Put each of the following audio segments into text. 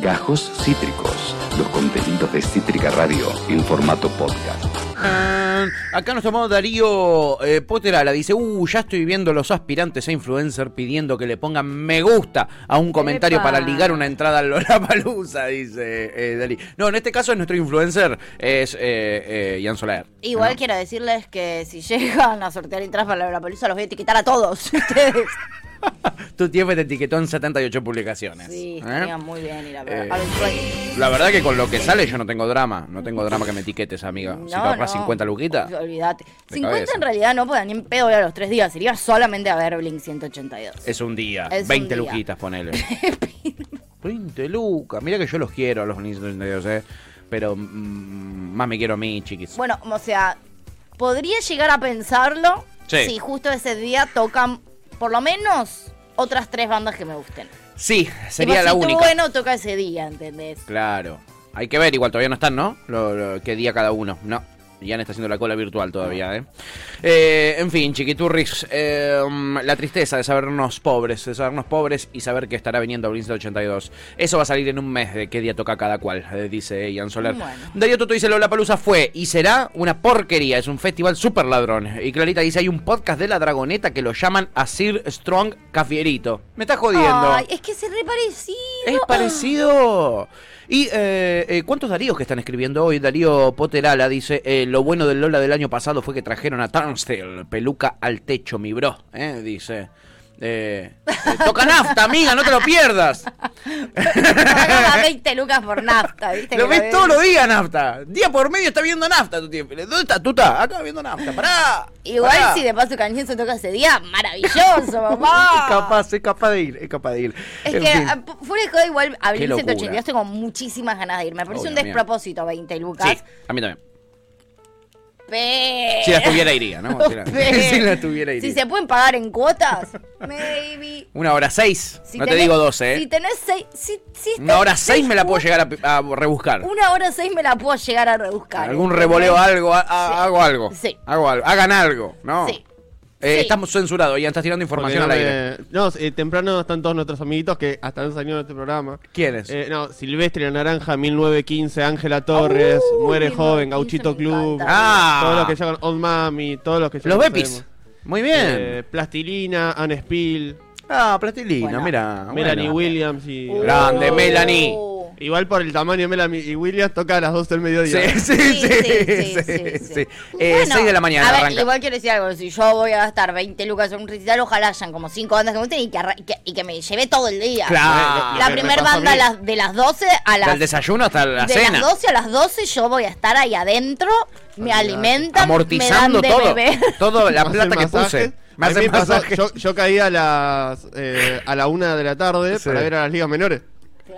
Gajos Cítricos, los contenidos de Cítrica Radio en formato podcast. Ah, Acá nos tomó Darío eh, Poterala. Dice, uh, ya estoy viendo los aspirantes a influencer pidiendo que le pongan me gusta a un comentario Epa. para ligar una entrada al Lollapalooza, dice eh, Dalí. No, en este caso nuestro influencer es eh, eh, Ian Soler. Igual ¿no? quiero decirles que si llegan a sortear entradas para la pelusa, los voy a etiquetar a todos ustedes. Tu tiempo te etiquetó en 78 publicaciones. Sí, ¿eh? muy bien ir a ver. Eh, a ver Sueño. La verdad que con lo que sale yo no tengo drama. No tengo drama que me etiquetes, amiga. si te No, ahorras no. 50 luquitas. Olvídate. De 50 cabeza. en realidad no, porque ni en pedo voy a los tres días. Iría solamente a ver Blink 182. Es un día. Es un 20 día. luquitas, ponele. 20 lucas. Mira que yo los quiero a los Blink 182, eh. Pero mm, más me quiero a mí, chiquis. Bueno, o sea, podría llegar a pensarlo Sí. si justo ese día tocan por lo menos otras tres bandas que me gusten. Sí, sería Tipo, la si única. bueno, toca ese día, ¿entendés? Claro. Hay que ver, igual todavía no están, ¿no? Lo, lo- qué día cada uno. No. Jan está haciendo la cola virtual todavía, ¿eh? Eh, en fin, chiquiturris, eh, la tristeza de sabernos pobres, de sabernos pobres y saber que estará viniendo Blink 82. Eso va a salir en un mes de qué día toca cada cual, eh, dice Ian Soler. Bueno. Darío Toto dice, Lola Palusa fue y será una porquería, es un festival súper ladrón. Y Clarita dice, hay un podcast de la Dragoneta que lo llaman Asir Strong Cafierito. Me está jodiendo. Ay, es que se re parecido. Es parecido. ¿Y eh, eh, cuántos Daríos que están escribiendo hoy? Darío Poterala dice, eh, lo bueno del Lola del año pasado fue que trajeron a Turnstile, peluca al techo, mi bro. ¿eh? Dice. Eh, eh, toca nafta, amiga, no te lo pierdas. Pagaba 20 lucas por nafta, ¿viste? Lo ves todos los días, nafta. Día por medio está viendo nafta tu tiempo. ¿Dónde estás? Tú estás acá viendo nafta. Pará. Igual pará. si de paso Canción se toca ese día, maravilloso, mamá. Es capaz, es capaz de ir, es capaz de ir. Es En que fin. a- fuera de joda, igual a Qué Blink locura. 182 tengo muchísimas ganas de ir. Me parece Obvio, un despropósito 20 lucas. Sí, a mí también. Pero... Si la tuviera iría, ¿no? Si la, si tuviera iría. Si se pueden pagar en cuotas, maybe. Una hora seis. Si no te digo doce, ¿eh? Si tenés seis. Si, si Una hora seis me la puedo llegar a, a rebuscar. Una hora seis me la puedo llegar a rebuscar. Algún revoleo, algo, a- a- Sí. hago algo. Sí. Hago algo. Hagan algo, ¿no? Sí. Eh, Sí. Estamos censurados, ya estás tirando información no al me- aire. No, eh, temprano están todos nuestros amiguitos que hasta han salido en este programa. ¿Quiénes? Eh, no, Silvestre la Naranja, 1915, Ángela Torres, Uh, Muere 1915 Joven, Gauchito Club. Ah. Todos los que llegan, Old Mami, todos los que ya Los. Bepis. Muy bien. Eh, Plastilina, Anne Spill, ah, plastilina, Bueno. mira. Melanie bueno. Williams y. Uh. Grande, Melanie. Igual por el tamaño de Melanie y Williams toca a las 12 del mediodía. Sí, sí, sí, sí, sí, sí. Eh, Bueno, 6 de la mañana a ver, arranca. igual quiero decir algo. Si yo voy a gastar 20 lucas en un recital, ojalá hayan como 5 bandas que me gusten y que, que, y que me lleve todo el día. Claro. La primera banda a mí- las- de las 12 a las. Del desayuno hasta la de cena. las 12 a las 12 yo voy a estar ahí adentro, me alimentan, Amortizando me dan de todo. beber. Todo la plata que puse. Me pasó- yo, yo caí a las eh, a la una de la tarde Sí. para ver a las ligas menores.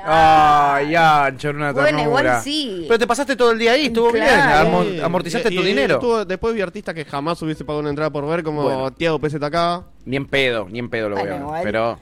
Ay, ancho, era una Bueno, igual ternura. sí. Pero te pasaste todo el día ahí, estuvo bien. Claro. Sí. amortizaste Y- tu y dinero. estuvo- después vi artistas que jamás hubiese pagado una entrada por ver, como Bueno. Tiago PZK. Ni en pedo, ni en pedo lo voy Bueno, a ver. igual. Pero.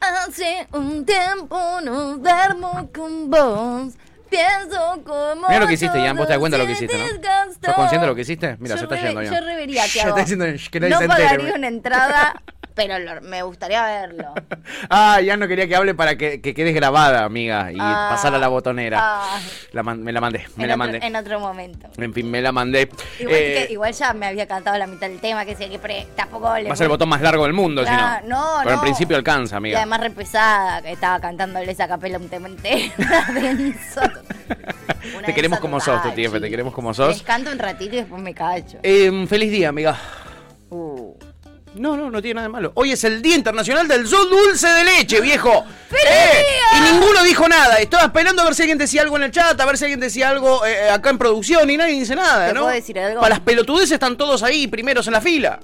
Hace un tiempo no duermo con vos. Pienso como. Mira lo que hiciste, Ian, vos te das cuenta de lo que hiciste, ¿no? desgastó. ¿Sos consciente de lo que hiciste? Mira, Yo se está yendo, Ian. Yo revería, Ya Tiago. está diciendo que nadie No se entere. pagaría una entrada, pero lo- me gustaría verlo. Ah, ya no quería que hable para que, que quedes grabada, amiga, y Ah. pasar a la botonera. Ah. La man- me la mandé, me en, la otro, mandé. en otro momento. En fin, me la mandé. Igual, Eh, que, igual ya me había cantado la mitad del tema, que decía que pre, tampoco le va a ser el botón más largo del mundo, si Ah, no. no, Pero en no. principio alcanza, Y amiga. además re pesada, que estaba cantándole esa capela un tema entero. Te queremos como sos, tu tía, te queremos como sos. Les canto un ratito y después me cacho. Eh, feliz día, amiga. No, no, no tiene nada de malo. Hoy es el Día Internacional del Sol Dulce de Leche, viejo. ¡Feliz Eh! Y ninguno dijo nada. Estaba esperando a ver si alguien decía algo en el chat, a ver si alguien decía algo eh, acá en producción y nadie dice nada, ¿Te ¿no? puedo decir algo? Para las pelotudeces están todos ahí, primeros en la fila.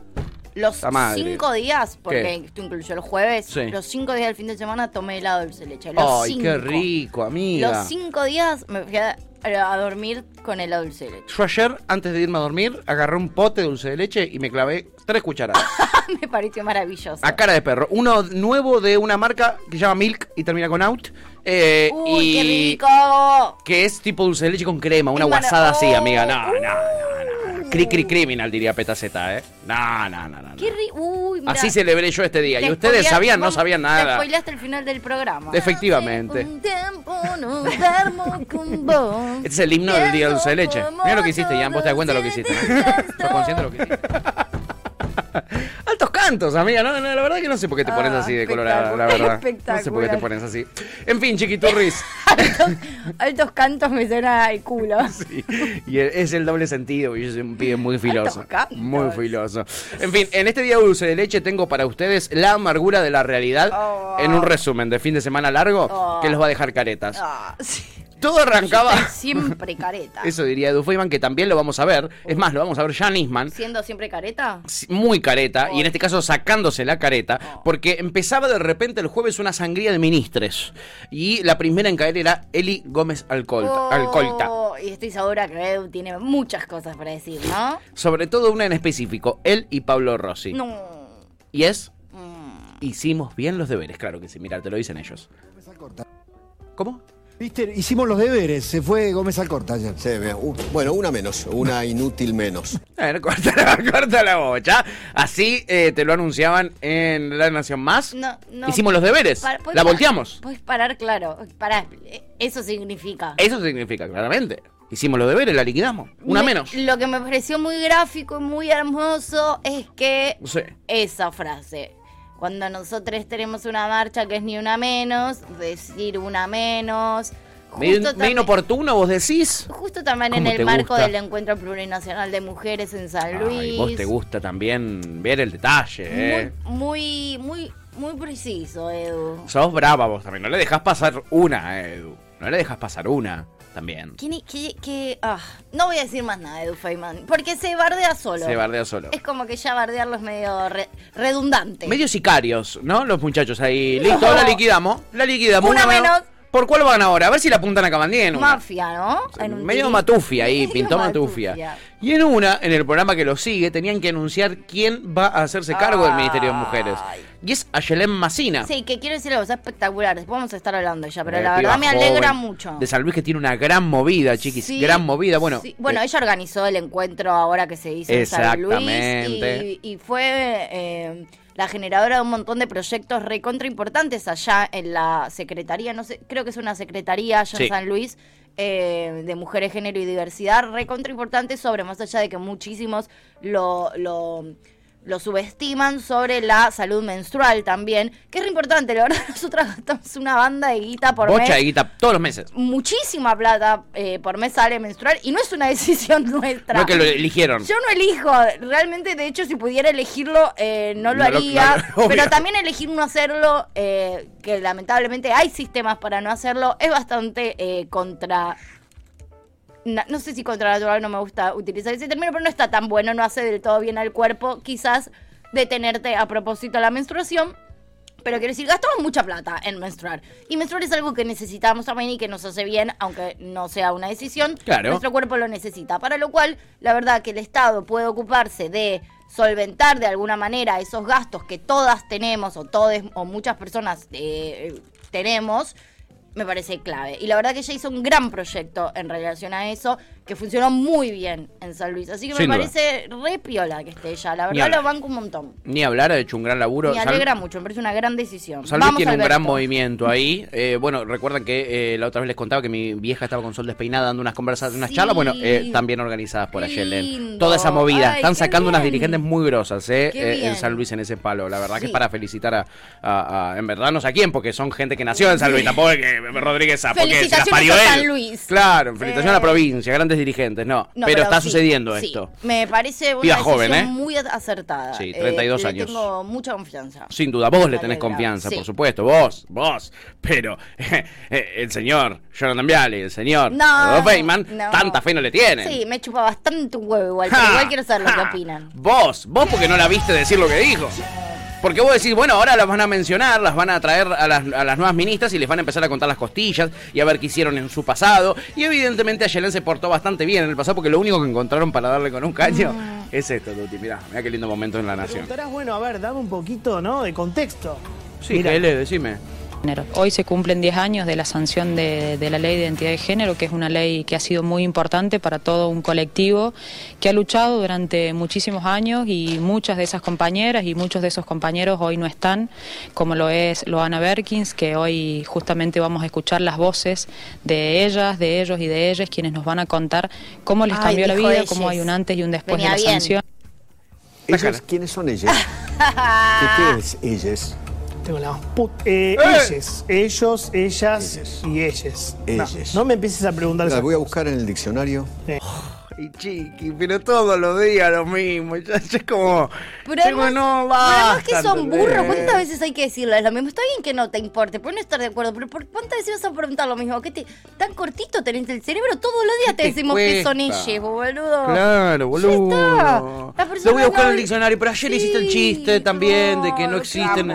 Los La madre. cinco días, porque esto incluyó el jueves, Sí. los cinco días del fin de semana tomé helado de dulce de leche. Los Ay, cinco. qué rico, amiga. Los cinco días me fui a, a dormir con helado de dulce de leche. Yo ayer, antes de irme a dormir, agarré un pote de dulce de leche y me clavé tres cucharadas. me pareció maravilloso. a cara de perro. Uno nuevo de una marca que se llama Milk y termina con Out. eh, ¡Uy, y qué rico! Que es tipo dulce de leche con crema, una guasada así, Oh. amiga. No, no, no, no. Cri cri criminal, diría Petaceta, ¿eh? No, no, no, no. no. Qué ri- Uy. Así celebré yo este día. Te Y ustedes sabían, no sabían Te nada. spoileaste el final del programa. Efectivamente. Un tiempo no con vos. Este es el himno del día dulce de leche. Mira lo que hiciste, Ian. Vos te das cuenta de lo que hiciste. ¿Estás consciente de lo que hiciste? Altos cantos, amiga. No, no, la verdad que no sé por qué te pones Ah, así de colorada, la verdad. No sé por qué te pones así. En fin, chiquiturris. altos, altos cantos me suena al culo. Sí, Y es el doble sentido, y yo soy un pibe muy filoso. Muy filoso. En fin, en este día dulce de leche tengo para ustedes la amargura de la realidad Oh. en un resumen de fin de semana largo Oh. que los va a dejar caretas. Ah, sí. Todo arrancaba. Siempre careta. Eso diría Edu Feynman, que también lo vamos a ver. Es más, lo vamos a ver ya Nisman. Siendo siempre careta. Muy careta, y en este caso sacándose la careta, Oh. porque empezaba de repente el jueves una sangría de ministres. Y la primera en caer era Eli Gómez Alcolta. Oh, Alcolta. Y estoy segura que Edu tiene muchas cosas para decir, ¿no? Sobre todo una en específico, él y Pablo Rossi. No. Y es, Mm. hicimos bien los deberes, claro que sí, mira, te lo dicen ellos. ¿Cómo? Viste, hicimos los deberes, se fue Gómez Alcorta ayer. Sí, bien. Uh, bueno, una menos, una inútil menos. Bueno, corta la, corta la bocha. Así eh, te lo anunciaban en La Nación Más. No, no. Hicimos los deberes. Pa- ¿puedes la volteamos. Puedes parar, claro. Pará, eso significa. Eso significa, claramente. Hicimos los deberes, la liquidamos. Una Me- menos. Lo que me pareció muy gráfico y muy hermoso es que Sí. esa frase. Cuando nosotros tenemos una marcha que es ni una menos, decir una menos. Medio, justo medio también- oportuno, vos decís. Justo también en ¿Cómo el marco gusta? del Encuentro Plurinacional de Mujeres en San Luis. Ay, vos te gusta también ver el detalle, ¿eh? Muy, muy, muy, muy preciso, Edu. Sos brava vos también. No le dejas pasar una, Edu. No le dejas pasar una también. ¿Quién, i- qué- qué- ah, no voy a decir más nada, Edu Feynman, porque se bardea solo. Se bardea solo. Es como que ya bardearlo es medio re- redundante. Medio sicarios, ¿no? Los muchachos ahí. Listo, la liquidamos. La liquidamos. Una menos. ¿Por cuál van ahora? A ver si la apuntan a Camandía en una. Mafia, ¿no? En un Medio matufia ahí, Medio pintó matufia. Y en una, en el programa que lo sigue, tenían que anunciar quién va a hacerse cargo del Ministerio de Mujeres. Y es Ayelén Macina. Sí, que quiero decir algo, es espectacular. Después vamos a estar hablando ya, pero Eh, la verdad me alegra joven, mucho. De San Luis que tiene una gran movida, chiquis. Sí, gran movida. Bueno, sí. bueno, eh, ella organizó el encuentro ahora que se hizo en San Luis Exactamente. y, y fue eh, la generadora de un montón de proyectos recontra importantes allá en la secretaría, no sé, creo que es una secretaría allá Sí. en San Luis. eh, de mujeres, género y diversidad, recontra importante sobre, más allá de que muchísimos lo, lo, lo subestiman, sobre la salud menstrual también, que es re importante, la verdad, nosotros gastamos una banda de guita por mes bocha y guita todos los meses. muchísima plata eh, por mes sale menstrual y no es una decisión nuestra. No que lo eligieron. Yo no elijo, realmente, de hecho, si pudiera elegirlo, eh, no lo No haría. pero también elegir no hacerlo, eh, que lamentablemente hay sistemas para no hacerlo, es bastante eh, contra. No sé si contra natural no me gusta utilizar ese término, pero no está tan bueno, no hace del todo bien al cuerpo. Quizás detenerte a propósito de la menstruación. Pero quiero decir, gastamos mucha plata en menstruar. Y menstruar es algo que necesitamos también y que nos hace bien, aunque no sea una decisión. Claro. Nuestro cuerpo lo necesita. Para lo cual, la verdad que el Estado puede ocuparse de solventar de alguna manera esos gastos que todas tenemos o todas o muchas personas eh, tenemos, me parece clave. Y la verdad que ella hizo un gran proyecto en relación a eso, que funcionó muy bien en San Luis. Así que Sin me duda. parece re piola que esté ella. La verdad lo banco un montón. Ni hablar, ha hecho un gran laburo. Me San- alegra mucho, me parece una gran decisión. San Luis Vamos, tiene un gran movimiento ahí. Eh, bueno, recuerdan que eh, la otra vez les contaba que mi vieja estaba con Sol despeinada dando unas conversaciones, unas Sí. charlas, bueno, eh, también organizadas por Ayelen. lindo. Toda esa movida. Ay, Están sacando unas dirigentes muy grosas eh, eh, en. San Luis en ese palo. La verdad que es para felicitar a, a- a- en verdad no sé a quién, porque son gente que nació en San Luis, tampoco es que Rodríguez Sá, porque se las parió a él. San Luis. Claro, felicitación a la Eh. provincia, grandes dirigentes, no. No, pero, está sí, sucediendo sí. esto. Me parece una Piba decisión joven, ¿eh? muy acertada. Sí, Eh, 32 le años. Tengo mucha confianza. Sin duda, vos le tenés confianza, Sí. por supuesto, vos, vos. Pero eh, el señor Jonathan Viale, el señor No, Feynman, no. tanta fe no le tienen. Sí, me chupa bastante un huevo igual, pero igual quiero saber lo que opinan. Vos, vos porque no la viste decir lo que dijo. Porque vos decís, bueno, ahora las van a mencionar, las van a traer a las, a las nuevas ministras y les van a empezar a contar las costillas y a ver qué hicieron en su pasado. Y evidentemente Ayelen se portó bastante bien en el pasado porque lo único que encontraron para darle con un caño Mm. es esto, Tuti. Mirá, mirá qué lindo momento en la nación. Bueno, a ver, dame un poquito, ¿no? De contexto. Sí, Gele, decime. Género. Hoy se cumplen 10 años de la sanción de, de la ley de identidad de género, que es una ley que ha sido muy importante para todo un colectivo que ha luchado durante muchísimos años y muchas de esas compañeras y muchos de esos compañeros hoy no están, como lo es Loana Berkins, que hoy justamente vamos a escuchar las voces de ellas, de ellos y de ellas, quienes nos van a contar cómo les Ay, cambió la vida, ellas. cómo hay un antes y un después Venía de la bien. sanción. ¿Ellas? ¿Quiénes son ellas? ¿Qué, qué es ellas? Tengo la put- eh, ellos, ellos, ellas y ellas. No, Ellas. No, me empieces a preguntar La esas voy a buscar en el diccionario. Y chiqui, pero todos los días lo mismo. Ya, ya es como. Pero además, no, pero además que son ¿entendés? burros, ¿cuántas veces hay que decirles lo mismo? Está bien que no te importe, puedes no estar de acuerdo, pero ¿por cuántas veces vas a preguntar lo mismo? ¿Qué te, tan cortito tenés el cerebro? Todos los días te, te decimos que son cuesta? ellos, boludo. Claro, Ya boludo. persona Lo voy a buscar no- en el diccionario, pero ayer hiciste el chiste también de que no claro, existe en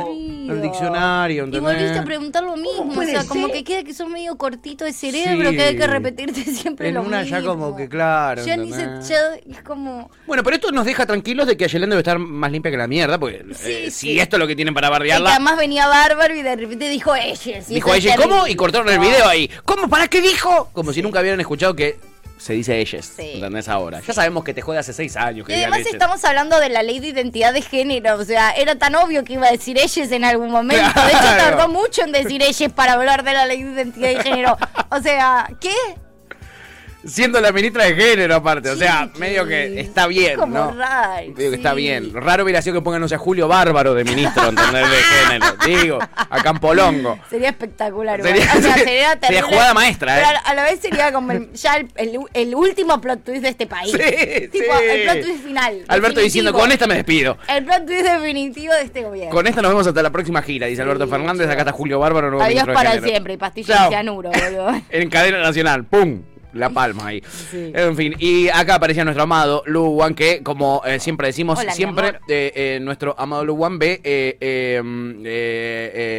el diccionario, Y volviste a ¿entendés? preguntar lo mismo, o sea, como que queda que son medio cortito de cerebro, Sí. que hay que repetirte siempre En lo una ya como que claro, Ya ni se, ¿entendés? ya es como... Bueno, pero esto nos deja tranquilos de que Ayelen debe estar más limpia que la mierda, porque Sí, eh, sí. si esto es lo que tienen para bardearla. además venía bárbaro y de repente dijo ellos. y Dijo ella, ¿cómo? Y cortaron el video ahí. ¿Cómo? ¿Para qué dijo? Como si nunca hubieran escuchado que se dice ellas. Sí. ¿Entendés ahora? Ya sabemos que te jode hace seis años que Y además ellas. estamos hablando de la ley de identidad de género, o sea, era tan obvio que iba a decir ellos en algún momento. De hecho, tardó mucho en decir ellos para hablar de la ley de identidad de género. O sea, ¿qué? Siendo la ministra de género, aparte. O sea, medio que está bien, Como ¿no? Digo que está bien. Raro hubiera sido que pongan, no sé, a Julio Bárbaro de ministro, ¿entendés? De género. Digo, a Campolongo. Sería espectacular. Sería- o sea, sería- sería, jugada maestra, ¿eh? Pero a, la vez sería como el- ya el, el- el último plot twist de este país. Sí, tipo, el plot twist final. Alberto definitivo. diciendo, con esta me despido. El plot twist definitivo de este gobierno. Con esta nos vemos hasta la próxima gira, dice Alberto Fernández. Acá está Julio Bárbaro, nuevo Adiós ministro para siempre, y pastilla Chao. de cianuro, boludo. En cadena nacional, ¡pum! La palma ahí. Sí. En fin, y acá aparecía nuestro amado Luwan, que como eh, siempre decimos, Hola, siempre eh, eh, nuestro amado Luwan ve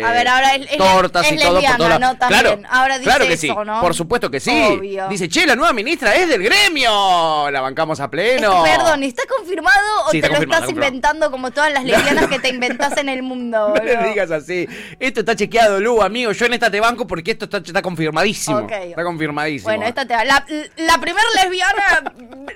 A ver, ahora es- es- tortas es y todo lesbiana, por todas ¿no? También. Claro, Ahora dice claro que eso, sí, ¿no? por supuesto que sí. Obvio. Dice, che, la nueva ministra es del gremio. La bancamos a pleno. Es- Perdón, ¿está confirmado o Sí, te lo estás está inventando como todas las lesbianas que te inventás en el mundo? No le digas así. Esto está chequeado, Lu, amigo. Yo en esta te banco porque esto está, está confirmadísimo. Está confirmadísimo. Bueno, esta te La, la primera lesbiana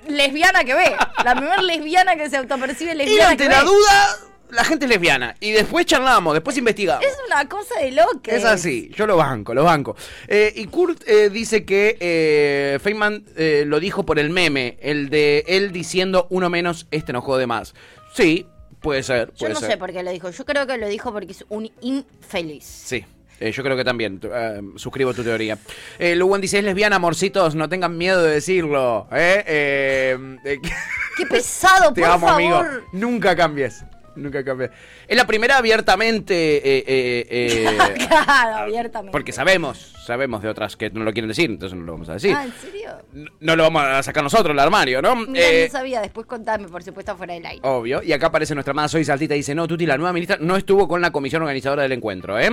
lesbiana que ve. La primera lesbiana que se autopercibe Y lesbiana ante que la ve. duda, la gente es lesbiana. Y después charlamos, después investigamos. Es una cosa de loco. Es así, yo lo banco, lo banco. Eh, y Kurt eh, dice que eh, Feynman lo dijo por el meme, el de él diciendo uno menos, este no jode más. Sí, puede ser, Yo no ser. sé por qué lo dijo. Yo creo que lo dijo porque es un infeliz. Sí. Eh, yo creo que también, eh, suscribo tu teoría. Eh, Luwan dice, es lesbiana, amorcitos, no tengan miedo de decirlo. ¿eh? Eh, eh, Qué pesado, te por amo, favor. amigo. Nunca cambies. Nunca cambies. Es la primera abiertamente... eh, eh, eh, claro, abiertamente. Porque sabemos, sabemos de otras que no lo quieren decir, entonces no lo vamos a decir. Ah, ¿en serio? No, no lo vamos a sacar nosotros el armario, ¿no? Eh, no sabía. Después contame, por supuesto, fuera del aire. Obvio. Y acá aparece nuestra amada Soy Saltita y dice, no, Tuti, la nueva ministra no estuvo con la comisión organizadora del encuentro, ¿eh?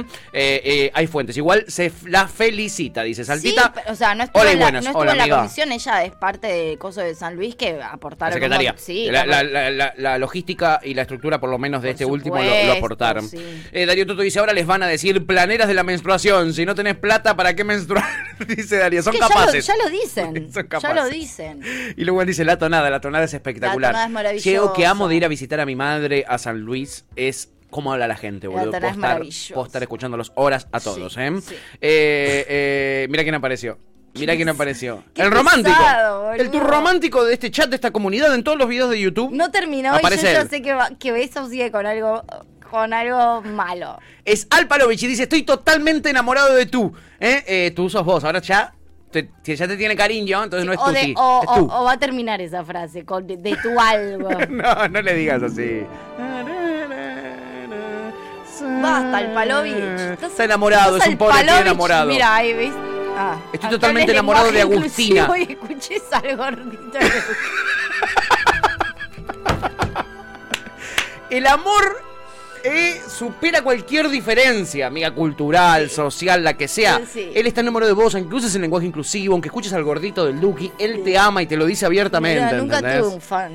Hay fuentes. Igual se la felicita, dice Saltita. Sí, pero, o sea, no estuvo Hola y en la, buenas. no estuvo Hola, en la comisión, ella es parte del coso de San Luis que La aportaron. como- sí, la logística y la estructura, por lo menos de Por este último, lo, lo aportaron. sí. Eh, Darío Toto dice, ahora les van a decir planeras de la menstruación. Si no tenés plata, ¿para qué menstruar? dice Darío, son que ya lo- capaces. Ya lo, dicen. Son ya lo dicen. Y luego él dice, la tonada, la tonada es espectacular. tonada es maravillosa. Llego que amo de ir a visitar a mi madre a San Luis, es cómo habla la gente, La boludo. tonada Puedo es estar, puedo estar escuchándolos horas a todos, ¿eh? sí. Eh, eh, Mira quién apareció. Mira quién apareció. qué el romántico. pesado, el tour romántico de este chat, de esta comunidad, en todos los videos de YouTube. No terminó Aparece y yo ya sé que, va- que Beso sigue con algo, con algo malo. Es Al Palovich y dice, estoy totalmente enamorado de tú. ¿eh? Eh, tú sos vos, ahora ya te, si ya te tiene cariño, entonces no es o, tú, de- sí, o- es o- tú. o va a terminar esa frase con de, de tu algo. No, no le digas así. Basta, el Palovich. Estás- Está enamorado, es un pobre enamorado. Mira, ahí ves. Ah, Estoy acá totalmente enamorado de Agustina. Y escuches al gordito. El amor eh, supera cualquier diferencia, amiga cultural, social, la que sea. Sí. Él está enamorado de vos, aunque uses el lenguaje inclusivo, aunque escuches al gordito del Duki, él te ama y te lo dice abiertamente. Mira, nunca ¿entendés? tuve un fan.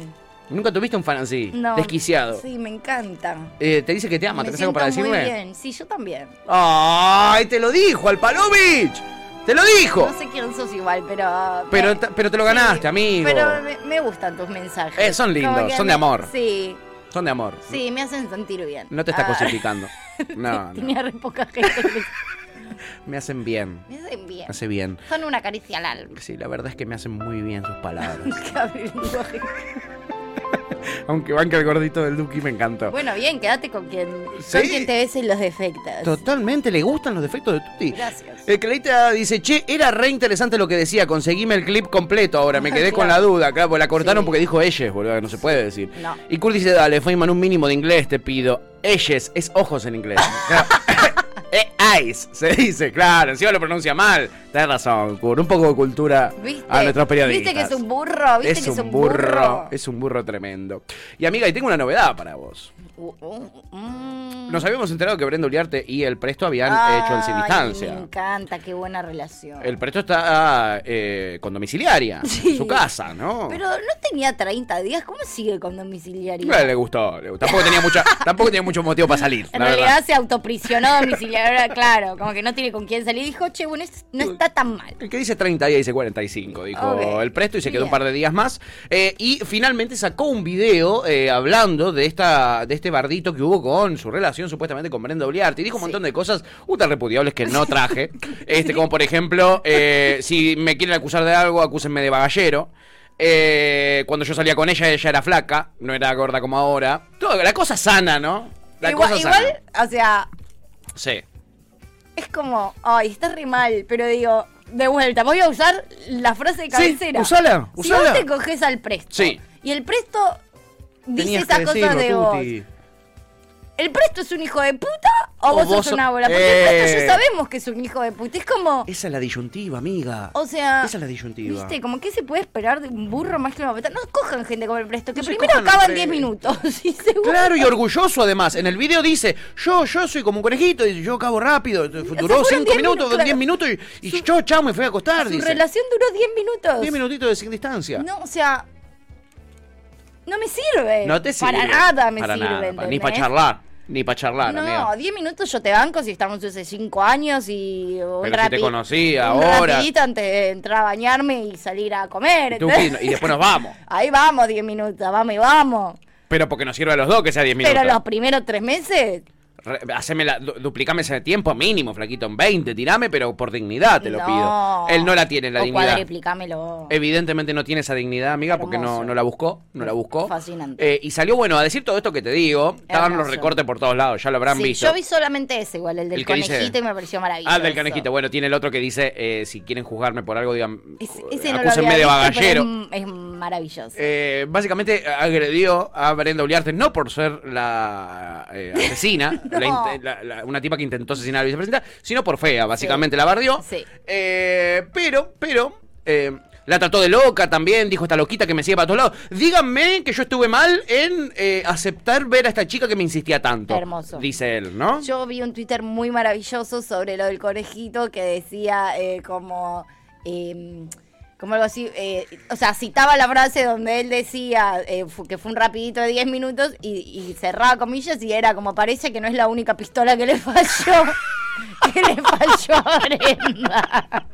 ¿Nunca tuviste un fan así? No. Desquiciado. Sí, me encanta. Eh, te dice que te ama, me ¿tenés algo para muy decirme? bien. Sí, yo también. ¡Ay, te lo dijo, al Palovich! ¡Te lo dijo! No sé quién sos igual, pero... Pero, me- pero te lo ganaste, sí, amigo. Pero me, me gustan tus mensajes. Eh, son lindos, son de amor. Sí, Son de amor. sí, me hacen sentir bien. No te está Ah, cosificando. No, no. Tenía re poca gente Me hacen bien. me hacen bien. Hace bien. Son una caricia al alma. Sí, la verdad es que me hacen muy bien sus palabras. Aunque banca el gordito del Duki me encantó. bueno, bien, quédate con quien, Sí. con quien te ves en los defectos. Totalmente, ¿le gustan los defectos de Tuti? Gracias. El Cleita dice, che, era re interesante lo que decía, conseguime el clip completo ahora, me quedé con la duda, claro, porque la cortaron Sí. porque dijo ellos, boludo, no se puede decir. No. Y Kurt dice, dale, Feynman, un mínimo de inglés te pido. Ellos, es ojos en inglés. Claro. Eh, eyes, se dice, claro, encima lo pronuncia mal. Tenés razón, Kurt, un poco de cultura ¿Viste? a nuestros periodistas. ¿Viste que es un burro? ¿Viste es que un es un burro, burro? es un burro tremendo. Y amiga, y tengo una novedad para vos. Mm. Nos habíamos enterado que Brenda Uliarte y el Presto habían Ay, hecho en sin distancia. Me encanta, qué buena relación. El Presto está eh, con domiciliaria, Sí. en su casa, ¿no? Pero no tenía 30 días, ¿cómo sigue con domiciliario? Eh, le gustó, le gustó. Tampoco tenía, mucha, tampoco tenía mucho motivo para salir. En la realidad verdad. se autoprisionó domiciliario, claro, como que no tiene con quién salir. Dijo, che, bueno, es- no está tan mal. El que dice 30 días dice 45, dijo el Presto y se quedó un par de días más. Eh, y finalmente sacó un video eh, hablando de esta de este bardito que hubo con su relación supuestamente con Brenda Uliarte. Y dijo un montón de cosas ultra repudiables que no traje. este Como por ejemplo, eh, si me quieren acusar de algo, acúsenme de bagallero. Eh, cuando yo salía con ella, ella era flaca, no era gorda como ahora. Todo, la cosa sana, ¿no? La igual, cosa sana. igual, o sea, Sí. es como, ay, está re mal, pero digo, de vuelta, voy a usar la frase de cabecera. usala, Si usala. vos te coges al presto Sí. y el presto dice Tenías que cosas decirlo, de vos, Tuti. ¿El presto es un hijo de puta o, O vos, vos sos so- una bola? Porque el presto Eh. ya sabemos que es un hijo de puta. Es como, Esa es la disyuntiva, amiga. o sea, Esa es la disyuntiva. ¿viste? Como que se puede esperar de un burro más que una beta. No cojan gente como el presto, que No primero acaban entre- 10 minutos. Claro, y orgulloso además. En el video dice, yo, yo soy como un conejito, y yo acabo rápido. Duró fueron 5 10 minutos, minutos, 10 minutos y, y yo, chao, me fui a acostar, Su dice. relación duró 10 minutos. 10 minutitos de sin distancia. No, o sea. No me sirve. No te sirve. Para nada me Para sirve. nada, para- ni para charlar. Ni para charlar, No, amiga. 10 minutos yo te banco si estamos hace 5 años y. Un Pero si te rapi- conocía, un ahora. rapidito antes de entrar a bañarme y salir a comer. Tú, ¿entendés? y después nos vamos. Ahí vamos, 10 minutos, vamos y vamos. Pero porque nos sirve a los dos que sea 10 minutos. Pero los primeros 3 meses. Haceme la, du- duplicame ese tiempo mínimo, flaquito, en 20, tirame, pero por dignidad te lo no. pido. Él no la tiene, la o dignidad. cuadriplicámelo. Evidentemente no tiene esa dignidad, amiga, porque no, no la buscó, no la buscó. Fascinante. Eh, y salió, bueno, a decir todo esto que te digo. Estaban los recortes por todos lados, ya lo habrán Sí, visto. yo vi solamente ese igual, el del El que dice- conejito y me pareció maravilloso. Ah, del canejito. Bueno, tiene el otro que dice, eh, si quieren juzgarme por algo, digan, Ese, ese no lo acúsenme había de visto, bagallero. es, es maravilloso. Eh, básicamente agredió a Brenda Uliarte, no por ser la eh, asesina, la No. inte- la- la- una tipa que intentó asesinar a la vicepresidenta, sino por fea, básicamente la bardeó. Sí. Eh, pero, pero, la trató de loca también, dijo esta loquita que me sigue para todos lados. Díganme que yo estuve mal en aceptar ver a esta chica que me insistía tanto. Hermoso. Dice él, ¿no? Yo vi un Twitter muy maravilloso sobre lo del conejito que decía como... eh, como algo así, eh, o sea, citaba la frase donde él decía eh, que fue un rapidito de 10 minutos y, y cerraba comillas y era como parece que no es la única pistola que le falló, que le falló a Brenda.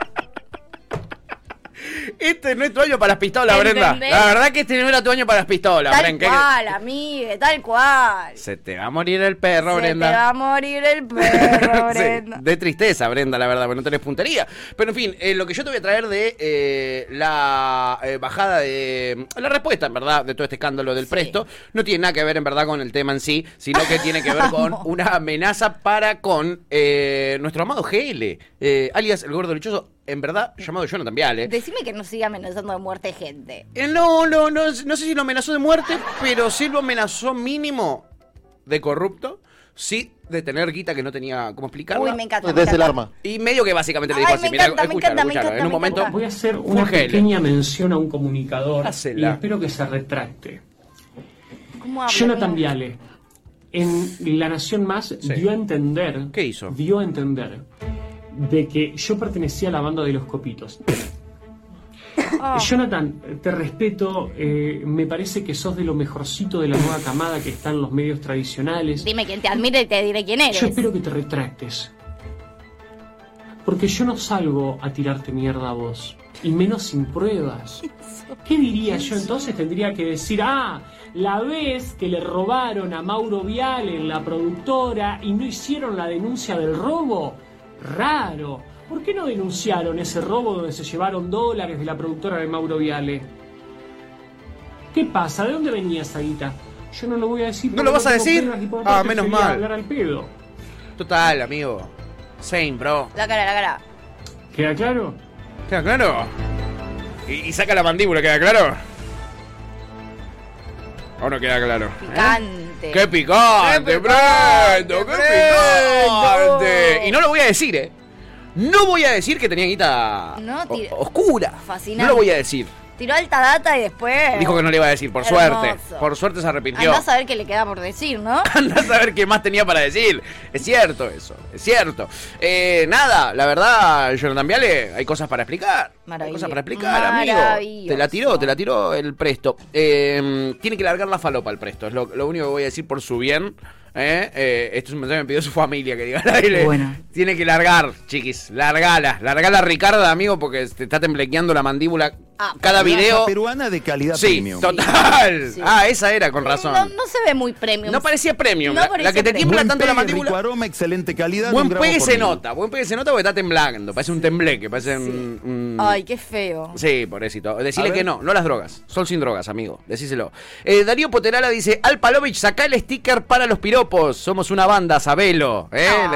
Este no es tu año para las pistolas, Brenda. La verdad que este no era tu año para las pistolas, Tal Bren. ¿Qué- cual, amigue, tal cual. Se te va a morir el perro, Se Brenda. te va a morir el perro, Sí, Brenda. de tristeza, Brenda, la verdad, porque no tenés puntería. Pero en fin, eh, lo que yo te voy a traer de eh, la eh, bajada de. La respuesta, en verdad, de todo este escándalo del Sí. presto, no tiene nada que ver, en verdad, con el tema en sí, sino que tiene que ver con una amenaza para con eh, nuestro amado GL, alias el gordo lechoso, en verdad, llamado Jonathan Viale. Decime que no siga amenazando de muerte gente. Eh, no, no, no, no sé si lo amenazó de muerte, pero sí lo amenazó mínimo de corrupto, sí de tener guita que no tenía cómo explicarla. Uy, me encanta. me Desde el arma. Y medio que básicamente le Ay, dijo así, me mira, encanta, me escúchalo, encanta, me escúchalo. encanta, En un me momento encanta. Voy a hacer una Fugele. pequeña mención a un comunicador Hacela. y espero que se retracte. ¿Cómo habla, Jonathan amigo? Viale, en La Nación Más, dio a entender. ¿Qué hizo? Dio a entender de que yo pertenecía a la banda de los copitos. Oh. Jonathan, te respeto, eh, me parece que sos de lo mejorcito de la nueva camada que está en los medios tradicionales. Dime quién te admira y te diré quién eres. Yo espero que te retractes. Porque yo no salgo a tirarte mierda a vos. Y menos sin pruebas. ¿Qué diría yo entonces? Tendría que decir, ah, la vez que le robaron a Mauro Viale en la productora y no hicieron la denuncia del robo. Raro. ¿Por qué no denunciaron ese robo donde se llevaron dólares de la productora de Mauro Viale? ¿Qué pasa? ¿De dónde venía esa guita? Yo no lo voy a decir. ¿No lo vas a decir? Ah, menos mal. hablar al pedo. Total, amigo. Same, bro. La cara, la cara. ¿Queda claro? ¿Queda claro? Y, y saca la mandíbula, ¿queda claro? ¿O no queda claro? Picante. ¡Qué picante, ¡Qué picante, ¡Qué picante! Y no lo voy a decir, ¿eh? No voy a decir que tenía guita No, oscura. Fascinante. No lo voy a decir. Tiró alta data y después. Dijo que no le iba a decir, por Hermoso. suerte. Por suerte se arrepintió. Andá a saber qué le queda por decir, ¿no? Andá a saber qué más tenía para decir. Es cierto eso, es cierto. Eh, nada, la verdad, Jonathan Viale, hay cosas para explicar. Hay cosas para explicar, amigo. Te la tiró, te la tiró el presto. Eh, tiene que largar la falopa el presto, es lo, lo único que voy a decir por su bien. ¿Eh? Eh, esto es un mensaje que me pidió su familia que diga al aire. Bueno. Tiene que largar, chiquis. Largala. Largala, Ricardo, amigo, porque te está temblequeando la mandíbula Ah, cada video. peruana de calidad Sí, premium. total. Sí. Ah, esa era, con razón. No, no se ve muy premium. No parecía premium. No la, parecía la que te premium. tiembla Buen tanto la mandíbula. rico aroma, excelente calidad. Buen pegue por se nota. Buen pegue se nota porque está temblando. Parece un tembleque. Parece un. un- Ay, qué feo. Sí, pobrecito. Decirle que no, no las drogas. Sol sin drogas, amigo. Decíselo. Eh, Darío Poterala dice: Al Palovich, saca el sticker para los piropos. Somos una banda, sabelo. ¿Eh? Ah,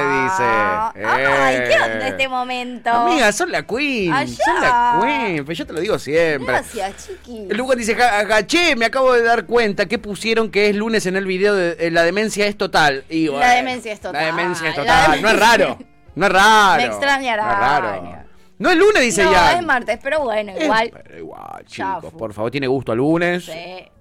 Le dice. Ay, Eh. ¿qué onda este momento? Amiga, son la queen. Allá. Son la queen. Pero yo te lo digo siempre. Gracias, chiqui. Luego dice, "Ja- ja- che, me acabo de dar cuenta que pusieron que es lunes en el video de eh, la demencia es total. Y, La demencia es total. La demencia es total. No es raro. No es raro. Me extrañará. No es raro. No es lunes, dice no, ya. es martes, pero bueno, igual. Pero igual, chicos, por favor, tiene gusto a lunes. Sí.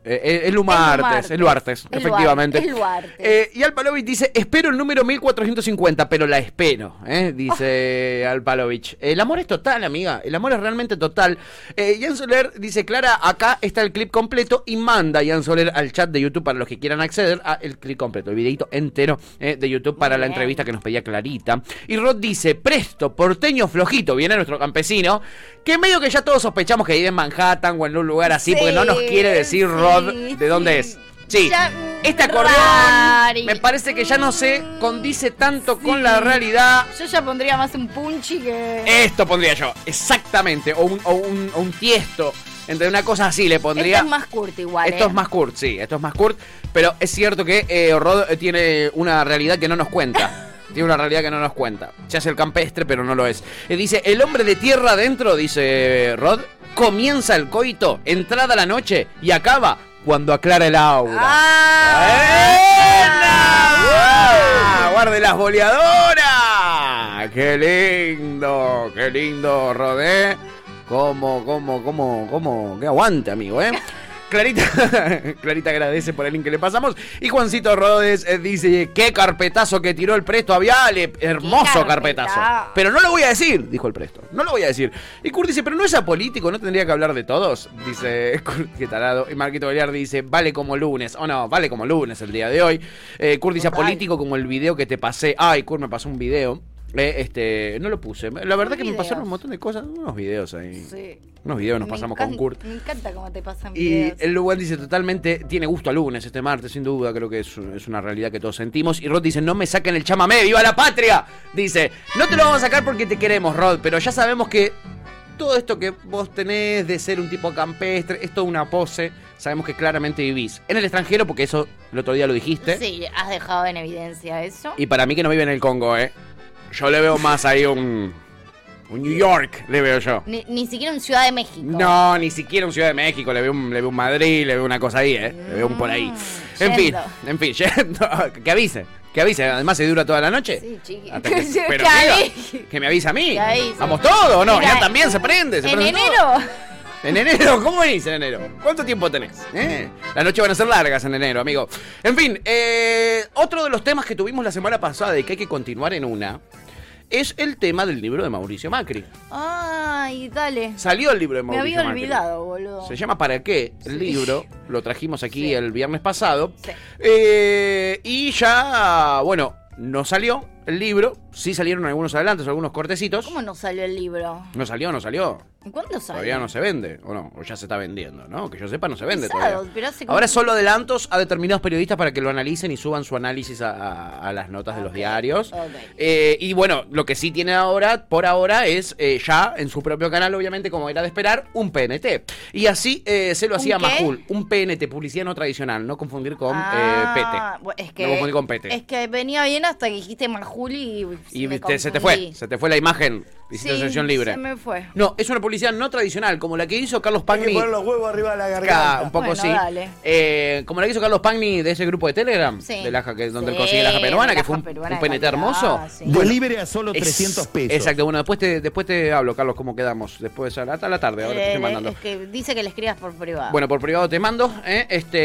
Eh, eh, es lumartes, es luartes, Es efectivamente. es luartes. Eh, y Alpalovich dice, espero el número 1450, pero la espero, ¿eh? dice Oh. Alpalovich. El amor es total, amiga, el amor es realmente total. Eh, Jan Soler dice, Clara, acá está el clip completo y manda Jan Soler al chat de YouTube para los que quieran acceder a el clip completo, el videito entero eh, de YouTube para la entrevista que nos pedía Clarita. Y Rod dice, presto, porteño flojito, viene nuestro campesino, que medio que ya todos sospechamos que vive en Manhattan o en un lugar así, porque no nos quiere decir Rod de dónde es. Sí, Ya, este acordeón rari. me parece que ya no se condice tanto con la realidad. Yo ya pondría más un punchy que. Esto pondría yo, exactamente, o un, o un, o un tiesto, entre una cosa así le pondría. Esto es más curto igual. Esto eh. es más Kurt, sí, esto es más Kurt, pero es cierto que eh, Rod eh, tiene una realidad que no nos cuenta. Tiene una realidad que no nos cuenta. Se hace el campestre, pero no lo es. Eh, dice, el hombre de tierra adentro, dice Rod, comienza el coito, entrada la noche y acaba cuando aclara el aura. ¡Ah! ¡Buena! ¡Guarde las boleadoras! ¡Qué lindo! ¡Qué lindo, Rodé! ¿Cómo, cómo, cómo, cómo? ¡Qué aguante, amigo, eh! Clarita, Clarita agradece por el link que le pasamos. Y Juancito Rodes eh, dice: ¡Qué carpetazo que tiró el presto a Viale! Hermoso Qué carpetazo. carpetazo. Pero no lo voy a decir, dijo el presto. No lo voy a decir. Y Kurt dice: Pero no es apolítico, no tendría que hablar de todos. Dice Kurt, qué tarado. Y Marquito Beliar dice: Vale como lunes. O no, vale como lunes el día de hoy. Eh, Kurt dice. Apolítico como el video que te pasé. Ay, Kurt me pasó un video. Eh, este, no lo puse. La verdad que me pasaron un montón de cosas. Unos videos ahí. Sí. Unos videos nos Me pasamos con Kurt. Me encanta cómo te pasan Y videos. el Lugan dice totalmente, tiene gusto a lunes este martes, sin duda, creo que es, es una realidad que todos sentimos. Y Rod dice, no me saquen el chamamé, ¡viva la patria! Dice, no te lo vamos a sacar porque te queremos, Rod, pero ya sabemos que todo esto que vos tenés de ser un tipo campestre, es toda una pose, sabemos que claramente vivís en el extranjero, porque eso el otro día lo dijiste. Sí, has dejado en evidencia eso. Y para mí que no vive en el Congo, ¿eh? Yo le veo más ahí un... Un New York, le veo yo. Ni, ni siquiera en Ciudad de México. No, ni siquiera un Ciudad de México, le veo un, le veo un Madrid, le veo una cosa ahí, ¿eh? Le veo un por ahí. En fin, en fin, yendo, que avise, que avise. Además se dura toda la noche. Sí, chiqui. Hasta que, pero que que me avise a mí. Vamos todos, ¿o no? Mira, ya también se prende, se En prende todo. En enero, ¿cómo venís en enero? ¿Cuánto tiempo tenés? ¿Eh? Las noches van a ser largas en enero, amigo. En fin, eh, otro de los temas que tuvimos la semana pasada y que hay que continuar en una es el tema del libro de Mauricio Macri. Ay, dale. Salió el libro de Me Mauricio había Macri. olvidado, boludo. Se llama ¿Para qué? El libro. Lo trajimos aquí Sí. el viernes pasado. Sí. Eh, y ya, bueno, no salió el libro. Sí salieron algunos adelantos, algunos cortecitos. ¿Cómo no salió el libro? No salió, no salió. ¿Cuándo salió? Todavía no se vende, o no, o ya se está vendiendo, ¿no? Que yo sepa, no se vende Pesado, todavía. pero hace como- Ahora solo adelantos a determinados periodistas para que lo analicen y suban su análisis a, a- a las notas de los diarios. Ok. Eh, y bueno, lo que sí tiene ahora, por ahora, es eh, ya en su propio canal, obviamente, como era de esperar, un PNT. Y así eh, se lo ¿Un hacía? Majul, un PNT, publicidad no tradicional, no confundir con Ah, Es que, no confundir con PT. Es que venía bien hasta que dijiste Majul y. y te- se te fue, se te fue la imagen, hiciste Sí, sesión libre. Se me fue. No, es una publicidad no tradicional, como la que hizo Carlos Hay que Pagni. poner los huevos arriba de la garganta. un poco Bueno, sí. dale. Eh, como la que hizo Carlos Pagni de ese grupo de Telegram, Sí. de la, que, donde él Sí, consigue la peruana, que fue un, un calidad, hermoso. sí. Delivery a solo Es- 300 pesos. Exacto, bueno, después te, después te hablo, Carlos, cómo quedamos. Después a la, tarde, ahora te Eh, estoy mandando. es que dice que le escribas por privado. Bueno, por privado te mando, ¿eh? este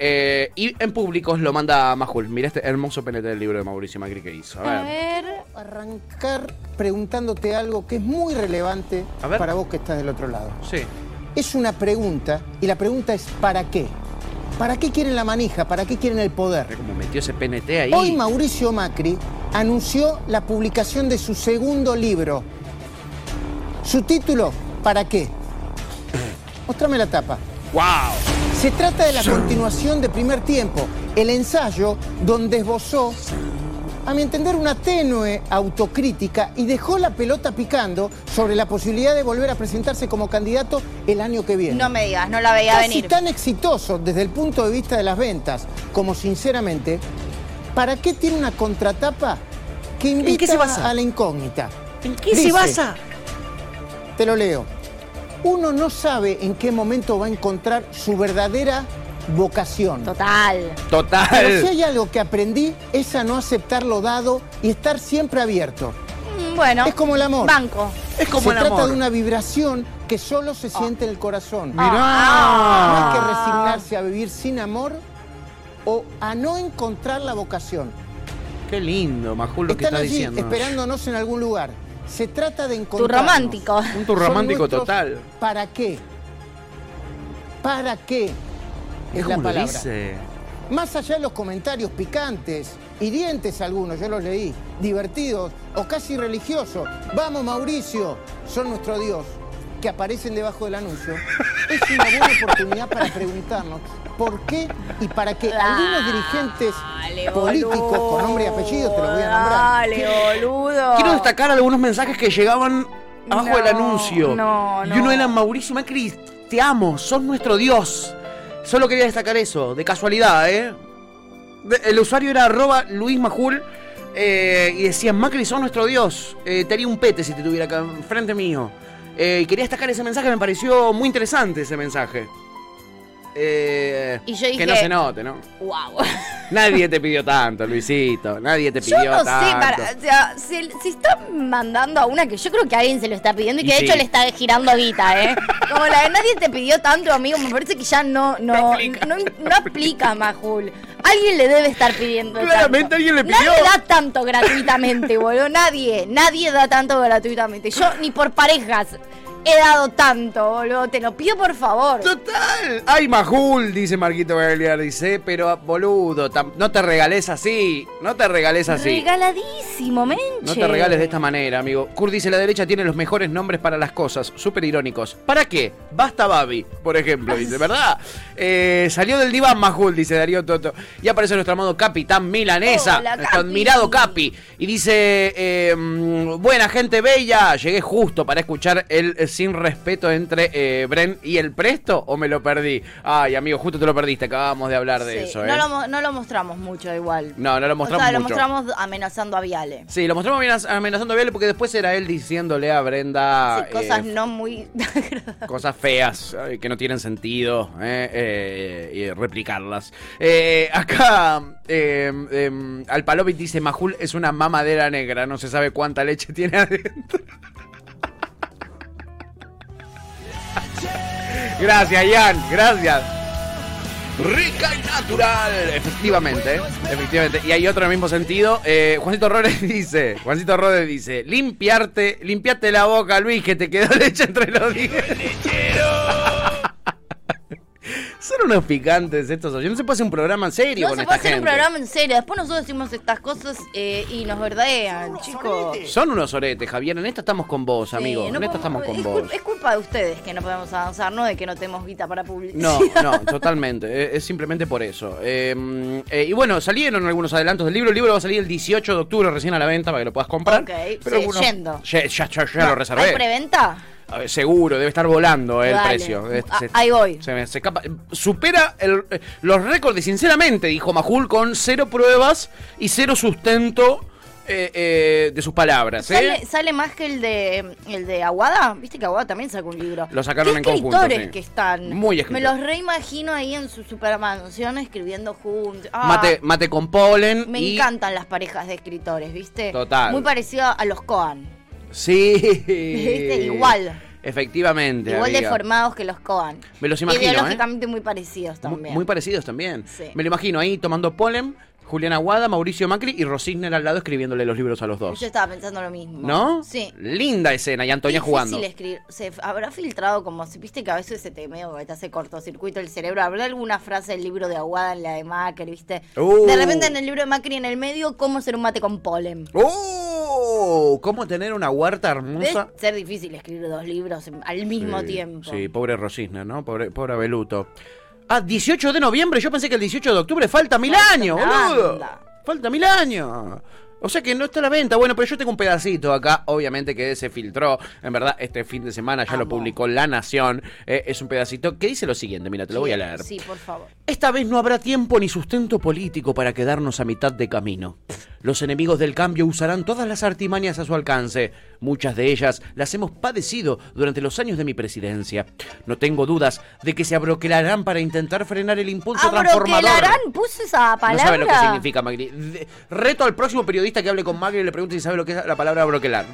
eh, y en público lo manda Majul. Mira este hermoso PNT del libro de Mauricio Macri que hizo. A ver. Arrancar preguntándote algo que es muy relevante para vos que estás del otro lado. Sí. Es una pregunta y la pregunta es ¿para qué? ¿Para qué quieren la manija? ¿Para qué quieren el poder? Cómo metió ese PNT ahí. Hoy Mauricio Macri anunció la publicación de su segundo libro. Su título, ¿para qué? Mostrame la tapa. ¡Wow! Se trata de la continuación de primer tiempo, el ensayo donde esbozó, a mi entender, una tenue autocrítica y dejó la pelota picando sobre la posibilidad de volver a presentarse como candidato el año que viene. No me digas, no la veía Casi venir. tan exitoso desde el punto de vista de las ventas como sinceramente, ¿para qué tiene una contratapa que invita se basa? a la incógnita? ¿En qué se Dice, basa? Te lo leo. Uno no sabe en qué momento va a encontrar su verdadera vocación. Total. Total. Pero si hay algo que aprendí es a no aceptar lo dado y estar siempre abierto. Mm, Bueno. Es como el amor. Banco. Es como Se el trata amor. de una vibración que solo se siente en el corazón. Mirá. No hay que resignarse a vivir sin amor o a no encontrar la vocación. Qué lindo, Majul, lo que Están está allí diciendo. esperándonos en algún lugar. Se trata de encontrar. Tu romántico. Un tu romántico total. ¿Para qué? ¿Para qué? Es la ¿Cómo lo palabra. dice? Más allá de los comentarios picantes, hirientes algunos, yo los leí, divertidos o casi religiosos. Vamos, Mauricio, son nuestro Dios, que aparecen debajo del anuncio. Es una buena oportunidad para preguntarnos por qué y para qué algunos dirigentes Dale, políticos boludo. con nombre y apellido, te los voy a nombrar. Dale, boludo. Quiero destacar algunos mensajes que llegaban abajo No, del anuncio. no, Y uno no. era Mauricio Macri, te amo, sos nuestro Dios. Solo quería destacar eso, de casualidad, ¿eh? El usuario era arroba Luis Majul eh, y decía, Macri, sos nuestro Dios. Eh, te haría un pete si te tuviera acá enfrente mío. Eh, quería destacar ese mensaje, me pareció muy interesante ese mensaje. Eh, Y yo dije- que no se note, ¿no? Wow. Nadie te pidió tanto, Luisito. Nadie te pidió Yo no tanto. sé, para, o sea, si, si está mandando a una que yo creo que alguien se lo está pidiendo y Y que de sí. hecho le está girando guita, ¿eh? Como la de nadie te pidió tanto, amigo, me parece que ya no, no, No no, aplica. no aplica, Majul. Alguien le debe estar pidiendo Claramente tanto. alguien le pidió. Nadie da tanto gratuitamente, boludo. Nadie, nadie da tanto gratuitamente. Yo ni por parejas he dado tanto, boludo. Te lo pido por favor. Total. Ay, Majul, dice Marquito Berlier. Dice, pero boludo, no te regales así. No te regales así. Regaladísimo, menche. No te regales de esta manera, amigo. Kurt dice, la derecha tiene los mejores nombres para las cosas, súper irónicos. ¿Para qué? Basta Babi, por ejemplo, dice, ¿verdad? Eh, salió del diván Majul, dice Darío Toto. Y aparece nuestro amado Capitán Milanesa, Hola, nuestro Capi. admirado Capi. Y dice, eh, mm, buena gente bella, llegué justo para escuchar el sin respeto entre eh, Bren y el Presto, o me lo perdí. Ay, amigo, justo te lo perdiste, acabamos de hablar de Sí, eso, ¿eh? no, lo, mo- no lo mostramos mucho igual. No, no lo mostramos o sea, lo mucho. mostramos amenazando a Viale. Sí, lo mostramos amenaz- amenazando a Viale porque después era él diciéndole a Brenda Sí, cosas eh, no muy... cosas feas eh, que no tienen sentido y replicarlas. Acá eh, eh, Alpalovit dice Majul es una mamadera negra, no se sabe cuánta leche tiene adentro. Gracias, Ian, gracias. Rica y natural. Efectivamente, efectivamente. Y hay otro en el mismo sentido. Eh, Juancito Rodes dice, Juancito Rodes dice, limpiarte, limpiate la boca, Luis, que te quedó leche entre los dientes. Son unos picantes estos. Yo no se puede hacer un programa en serio No con se esta puede hacer un programa en serio. Después nosotros decimos estas cosas eh, y nos verdadean, chicos. Son unos oretes, Javier. En esta estamos con vos, amigo. Sí, no en esta podemos- estamos con es, vos. es culpa de ustedes que no podemos avanzar, no de que no tenemos guita para publicidad. No, no, totalmente. Eh, Es simplemente por eso. Eh, eh, y bueno, salieron algunos adelantos del libro. El libro va a salir el 18 de octubre recién a la venta para que lo puedas comprar. Ok, Pero sí, algunos- yendo. Ya, ya, ya- ya lo ¿Hay reservé. preventa? A ver, seguro, debe estar volando eh, el Dale. precio. Ah, se- ahí voy. se me- se escapa- supera el- eh, los récords, y sinceramente, dijo Majul, con cero pruebas y cero sustento eh, eh, de sus palabras. ¿eh? ¿Sale, sale más que el de el de Aguada? Viste que Aguada también sacó un libro. Lo sacaron ¿Qué en conjunto, escritores sí. que están? Muy Me escritores. los reimagino ahí en su supermansión escribiendo juntos. Ah, Mate, mate con polen Me y... encantan las parejas de escritores, ¿viste? Total. Muy parecido a los Coan. Sí. ¿Viste? Igual. Efectivamente. Igual amiga. deformados que los Coan. Me los imagino, ¿eh? Ideológicamente muy parecidos Muy, también. muy parecidos también. Sí. Me lo imagino ahí tomando polen, Julián Aguada, Mauricio Macri y Rosigner al lado escribiéndole los libros a los dos. Yo estaba pensando lo mismo. ¿No? Sí. Linda escena y Antonia jugando. escribir. Se habrá filtrado como viste que a veces se te medio te hace cortocircuito el cerebro. Habrá alguna frase del libro de Aguada en la de Macri, viste. Uh. De repente en el libro de Macri en el medio, cómo hacer un mate con polen. ¡Oh! ¿Cómo tener una huerta hermosa? Debe ser difícil escribir dos libros al mismo Sí, tiempo. Sí, pobre Rosisner, ¿no? Pobre, pobre Abeluto. Ah, 18 de noviembre. Yo pensé que el 18 de octubre falta mil Falta años, boludo. Falta mil años. O sea que no está a la venta. Bueno, pero yo tengo un pedacito acá, obviamente que se filtró. En verdad, este fin de semana ya lo publicó La Nación. Eh, es un pedacito que dice lo siguiente, mira, te lo voy a leer. Sí, por favor. Esta vez no habrá tiempo ni sustento político para quedarnos a mitad de camino. Los enemigos del cambio usarán todas las artimañas a su alcance. Muchas de ellas las hemos padecido durante los años de mi presidencia. No tengo dudas de que se abroquelarán para intentar frenar el impulso transformador. Abroquelarán, puso esa No palabra. sabe lo que significa Macri. De- reto al próximo periodista que hable con Macri y le pregunte si sabe lo que es la palabra broquelar.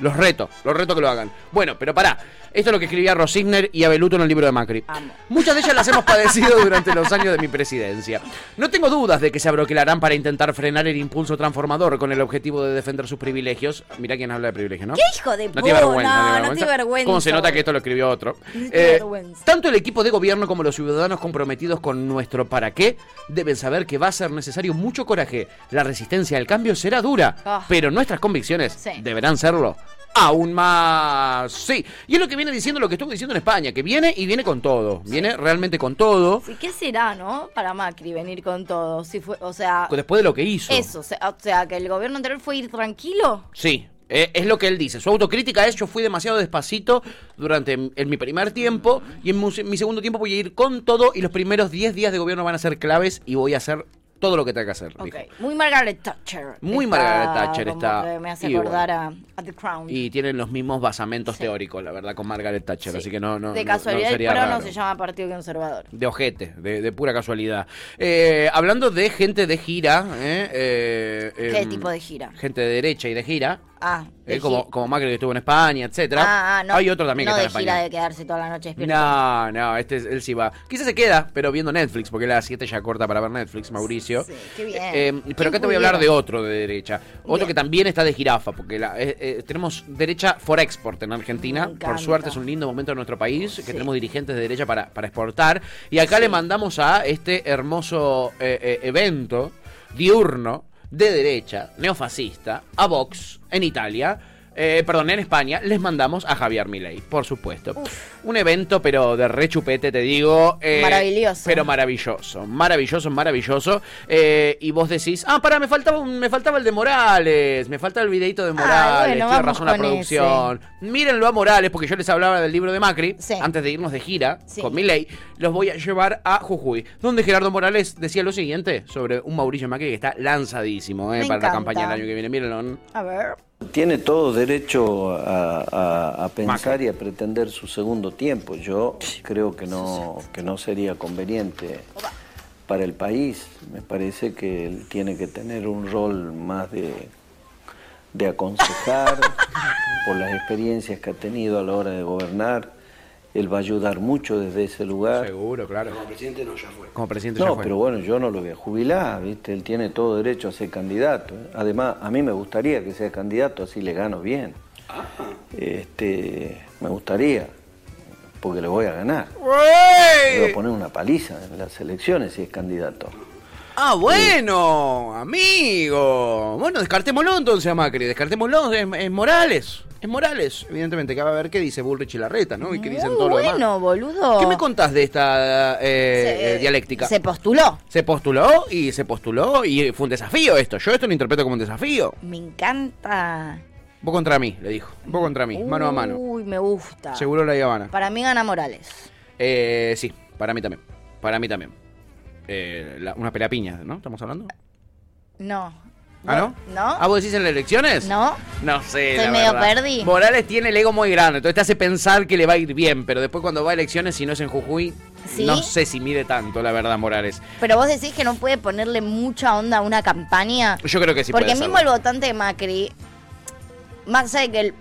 Los reto, los reto que lo hagan. Bueno, pero pará. Esto es lo que escribía Rosigner y Abeluto en el libro de Macri. Muchas de ellas las hemos padecido durante los años de mi presidencia. No tengo dudas de que se abroquelarán para intentar frenar el impulso transformador con el objetivo de defender sus privilegios. Mirá quién habla de privilegios, ¿no? ¿Qué hijo de No puta? vergüenza, No, no no tiene tiene vergüenza, ¿Cómo se nota que esto lo escribió otro? No Eh, vergüenza. tanto el equipo de gobierno como los ciudadanos comprometidos con nuestro para qué deben saber que va a ser necesario mucho coraje. La resistencia al cambio será dura, Ah. pero nuestras convicciones Sí. deberán serlo. Aún más. Sí. Y es lo que viene diciendo lo que estuvo diciendo en España, que viene y viene con todo. Viene realmente con todo. Sí, ¿Qué será, no? Para Macri venir con todo. Si fue, o sea, Después de lo que hizo. eso, o sea, que el gobierno anterior fue ir tranquilo. Sí, eh, es lo que él dice. Su autocrítica es yo fui demasiado despacito durante en mi primer tiempo y en mu- mi segundo tiempo voy a ir con todo y los primeros 10 días de gobierno van a ser claves y voy a hacer todo lo que tenga que hacer. Ok, dijo. muy Margaret Thatcher. Muy Está Margaret Thatcher está me hace acordar a, a The Crown. Y tienen los mismos basamentos teóricos, la verdad, con Margaret Thatcher. Así que no, no, de no- no casualidad, no raro. se llama Partido Conservador. De ojete, de, de pura casualidad. Eh, hablando de gente de gira. eh, eh, ¿Qué em, tipo de gira? Gente de derecha y de gira. Ah, eh, como, como Macri que estuvo en España, etcétera. Ah, ah, no. Hay otro también no que está en España. de quedarse toda la noche despierto. No, no, este es- él sí va. Quizás se queda, pero viendo Netflix, porque las 7 ya corta para ver Netflix, Mauricio. Sí, qué bien. Eh, pero ¿Quién acá te voy a hablar de otro de derecha. Otro Bien. que también está de jirafa, porque la- eh, eh, tenemos derecha for export en Argentina. Por suerte es un lindo momento en nuestro país, que Sí. tenemos dirigentes de derecha para, para exportar. Y acá le mandamos a este hermoso evento diurno de derecha, neofascista, a Vox, en Italia. Eh, perdón, en España, les mandamos a Javier Milei, por supuesto. Un evento, pero de rechupete, te digo. eh, Maravilloso. Pero maravilloso, maravilloso, maravilloso. Eh, y vos decís, ah, pará, me faltaba, un- me faltaba el de Morales, me falta el videito de Morales, Ah, bueno, tiene razón la producción. Mírenlo a Morales, porque yo les hablaba del libro de Macri, Sí. antes de irnos de gira Sí. con Milei, los voy a llevar a Jujuy, donde Gerardo Morales decía lo siguiente sobre un Mauricio Macri que está lanzadísimo para la campaña del año que viene. Mírenlo. A ver. Tiene todo derecho a, a- a pensar y a pretender su segundo tiempo. Yo creo que no, que no sería conveniente para el país. Me parece que él tiene que tener un rol más de, de aconsejar por las experiencias que ha tenido a la hora de gobernar él va a ayudar mucho desde ese lugar. Seguro, claro. Como presidente no, ya fue. Como presidente ya No, fue. pero bueno, yo no lo voy a jubilar, ¿viste? Él tiene todo derecho a ser candidato. Además, a mí me gustaría que sea candidato, así le gano bien. Este, me gustaría, porque le voy a ganar. Le voy a poner una paliza en las elecciones si es candidato. Ah, bueno, amigo. Bueno, descartémoslo entonces a Macri, descartémoslo, es, es Morales. Es Morales, evidentemente, que va a ver qué dice Bullrich y Larreta, ¿no? Y qué dicen Muy todo lo demás. bueno, boludo. ¿Qué me contás de esta eh, Se- eh, dialéctica? Se postuló. Se postuló y se postuló y fue un desafío esto. Yo esto lo interpreto como un desafío. Me encanta. Vos contra mí, le dijo. Vos contra mí, mano a mano. Uy, me gusta. Seguro la Habana. Para mí gana Morales. Eh, sí, para mí también. Para mí también. Eh, la- una pelea piña, ¿no? ¿Estamos hablando? No. ¿Ah, no? ¿No? ¿Ah, vos decís en las elecciones? ¿No? No sé. La medio verdad. perdi. Morales tiene el ego muy grande, entonces te hace pensar que le va a ir bien, pero después cuando va a elecciones, si no es en Jujuy, ¿Sí? no sé si mide tanto, la verdad, Morales. Pero vos decís que no puede ponerle mucha onda a una campaña. Yo creo que sí Porque puede mismo hacerlo. el votante de Macri, más allá de que el,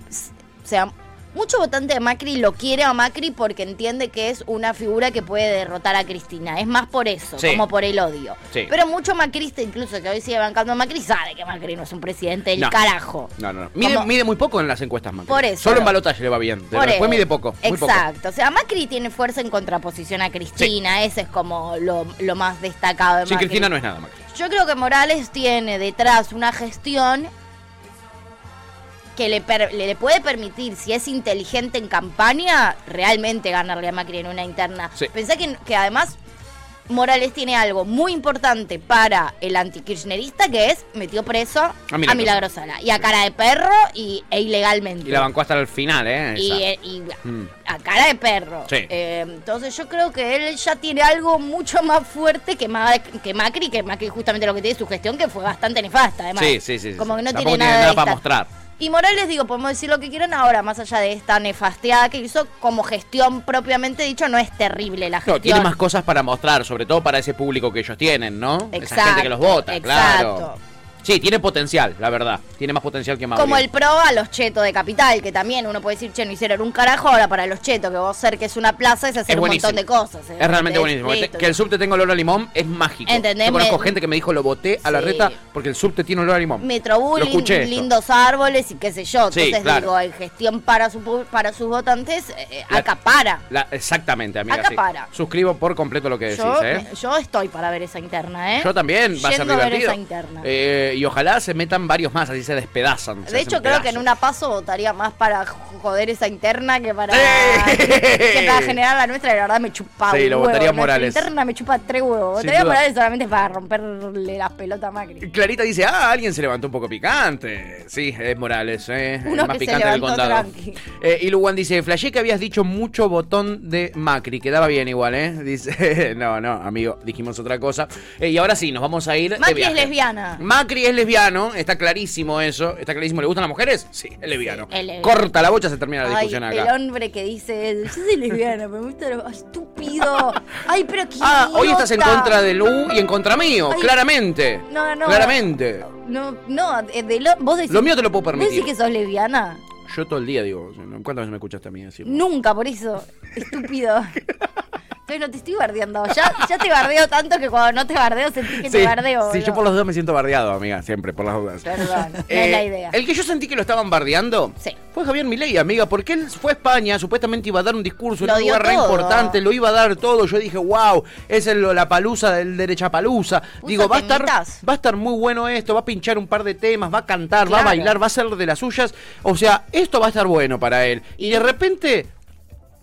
sea, mucho votante de Macri lo quiere a Macri porque entiende que es una figura que puede derrotar a Cristina. Es más por eso, Sí. como por el odio. Sí. Pero mucho macrista, incluso que hoy sigue bancando a Macri, sabe que Macri no es un presidente del No. carajo. No, no, no. Mide, muy poco en las encuestas, Macri. Por eso. Solo en balotaje le va bien, Por después eso. mide poco. Muy poco. Exacto. O sea, Macri tiene fuerza en contraposición a Cristina. Ese es como lo, lo más destacado de Sin Macri. Cristina no es nada, Macri. Yo creo que Morales tiene detrás una gestión que le, per- le, puede permitir, si es inteligente en campaña, realmente ganarle a Macri en una interna. Sí. Pensá que, que además Morales tiene algo muy importante para el antikirchnerista, que es metió preso a Milagros. Milagros Sala. Y a cara de perro y, e ilegalmente. Y la bancó hasta el final, ¿eh? Y, Esa. eh, y Mm. a cara de perro. Sí. Eh, entonces yo creo que él ya tiene algo mucho más fuerte que, Ma- que Macri, que Macri justamente lo que tiene su gestión, que fue bastante nefasta, además. Sí, sí, sí. Como que no tiene nada, de para mostrar. Y Morales, digo, podemos decir lo que quieran ahora, más allá de esta nefasteada que hizo, como gestión propiamente dicho, no es terrible la No, gestión. tiene más cosas para mostrar, sobre todo para ese público que ellos tienen, ¿no? Esa Exacto, gente que los vota, exacto. claro. Sí, tiene potencial, la verdad. Tiene más potencial que Mauri. Como el pro a los chetos de capital, que también uno puede decir, che, no hicieron un carajo, ahora para los chetos, que vos ser que es una plaza, es hacer Es un montón de cosas. ¿eh? Es realmente ¿Entendés? buenísimo. Que, Listo. que el subte tenga olor a limón es mágico. ¿Entendés? Yo conozco Me- gente que me dijo lo boté a la Sí. reta porque el subte tiene olor a limón. Lo Metrobús, lindos árboles y qué sé yo. Sí, Entonces claro. digo, en gestión para su para sus votantes, eh, eh, La- acapara. La- exactamente, amiga. sí. Acapara. Suscribo por completo lo que decís, Yo, ¿eh? me- yo estoy para ver esa interna, ¿eh? Yo también, va a ser Yendo ver divertido. esa interna. Eh, y ojalá se metan varios más, así se despedazan. de hecho, creo que en una paso votaría más para joder esa interna que para, que para generar la nuestra. La verdad me chupa Sí, un lo huevo. votaría Nuestra Morales. interna me chupa tres huevos. Votaría. Morales solamente para romperle las pelotas a Macri. Clarita dice, ah, alguien se levantó un poco picante. Sí, es Morales, ¿eh? Uno el más que se picante del condado. Eh, y Luwan dice, flashé que habías dicho mucho botón de Macri. Quedaba bien igual, ¿eh? Dice, no, no, amigo, dijimos otra cosa. Eh, y ahora sí, nos vamos a ir de Macri es viaje. lesbiana. Macri es lesbiano, está clarísimo eso, está clarísimo. ¿Le gustan las mujeres? Sí, es lesbiano. es lesbiano. Corta la bocha, se termina la Ay, discusión el acá. hombre que dice, yo soy lesbiana, me gusta lo estúpido. Ay, pero qué Ah, hoy estás en contra de Lu y en contra mío, Ay. claramente. No, no. Claramente. No, no, eh, de lo, vos decís. Lo mío te lo puedo ¿Vos permitir. decís que sos lesbiana? Yo todo el día digo, ¿cuántas veces me escuchaste a mí decir? Nunca, por eso. Estúpido. Entonces no te estoy bardeando. Ya, ya te bardeo tanto que cuando no te bardeo sentí que te bardeo. sí, yo por los dos me siento bardeado, amiga, siempre, por las dudas. Perdón, no Eh, es la idea. El que yo sentí que lo estaban bardeando Sí. fue Javier Milei, amiga, porque él fue a España, supuestamente iba a dar un discurso en Lo un dio lugar re importante, lo iba a dar todo. Yo dije, wow, es el, la palusa del derechapalusa. Digo, va a estar, va a estar muy bueno esto, va a pinchar un par de temas, va a cantar, va a bailar, va a hacer de las suyas. O sea, esto va a estar bueno para él. Y de repente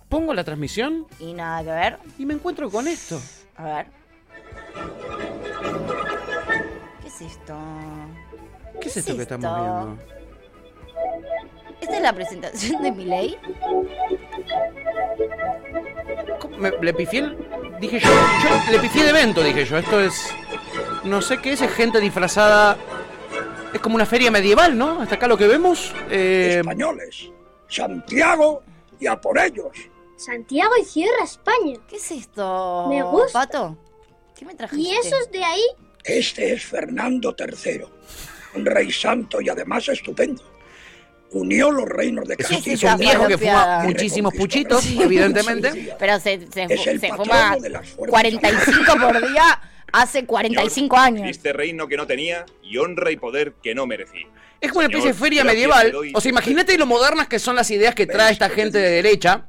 pongo la transmisión Y nada que ver. y me encuentro con esto. A ver. ¿Qué es esto? ¿Qué es esto que estamos viendo? ¿Esta es la presentación de? ¿Cómo? Me- le pifié el- Dije yo, yo le pifié de evento, dije yo. Esto es. No sé qué es, es gente disfrazada. Es como una feria medieval, ¿no? Hasta acá lo que vemos. Eh, Españoles, Santiago y a por ellos. Santiago y cierra España. ¿Qué es esto? Me gusta. Pato, ¿qué me trajiste? ¿Y esos de ahí? Este es Fernando III, un rey santo y además estupendo. unió los reinos de Castilla. es un viejo que fuma muchísimos puchitos, evidentemente. Pero se, se, Es el se fuma de las fuerzas 45 por día hace 45 años. Este reino que no tenía y honra y poder que no merecí. Es como una especie de feria medieval. O sea, imagínate lo modernas que son las ideas que trae esta gente de derecha.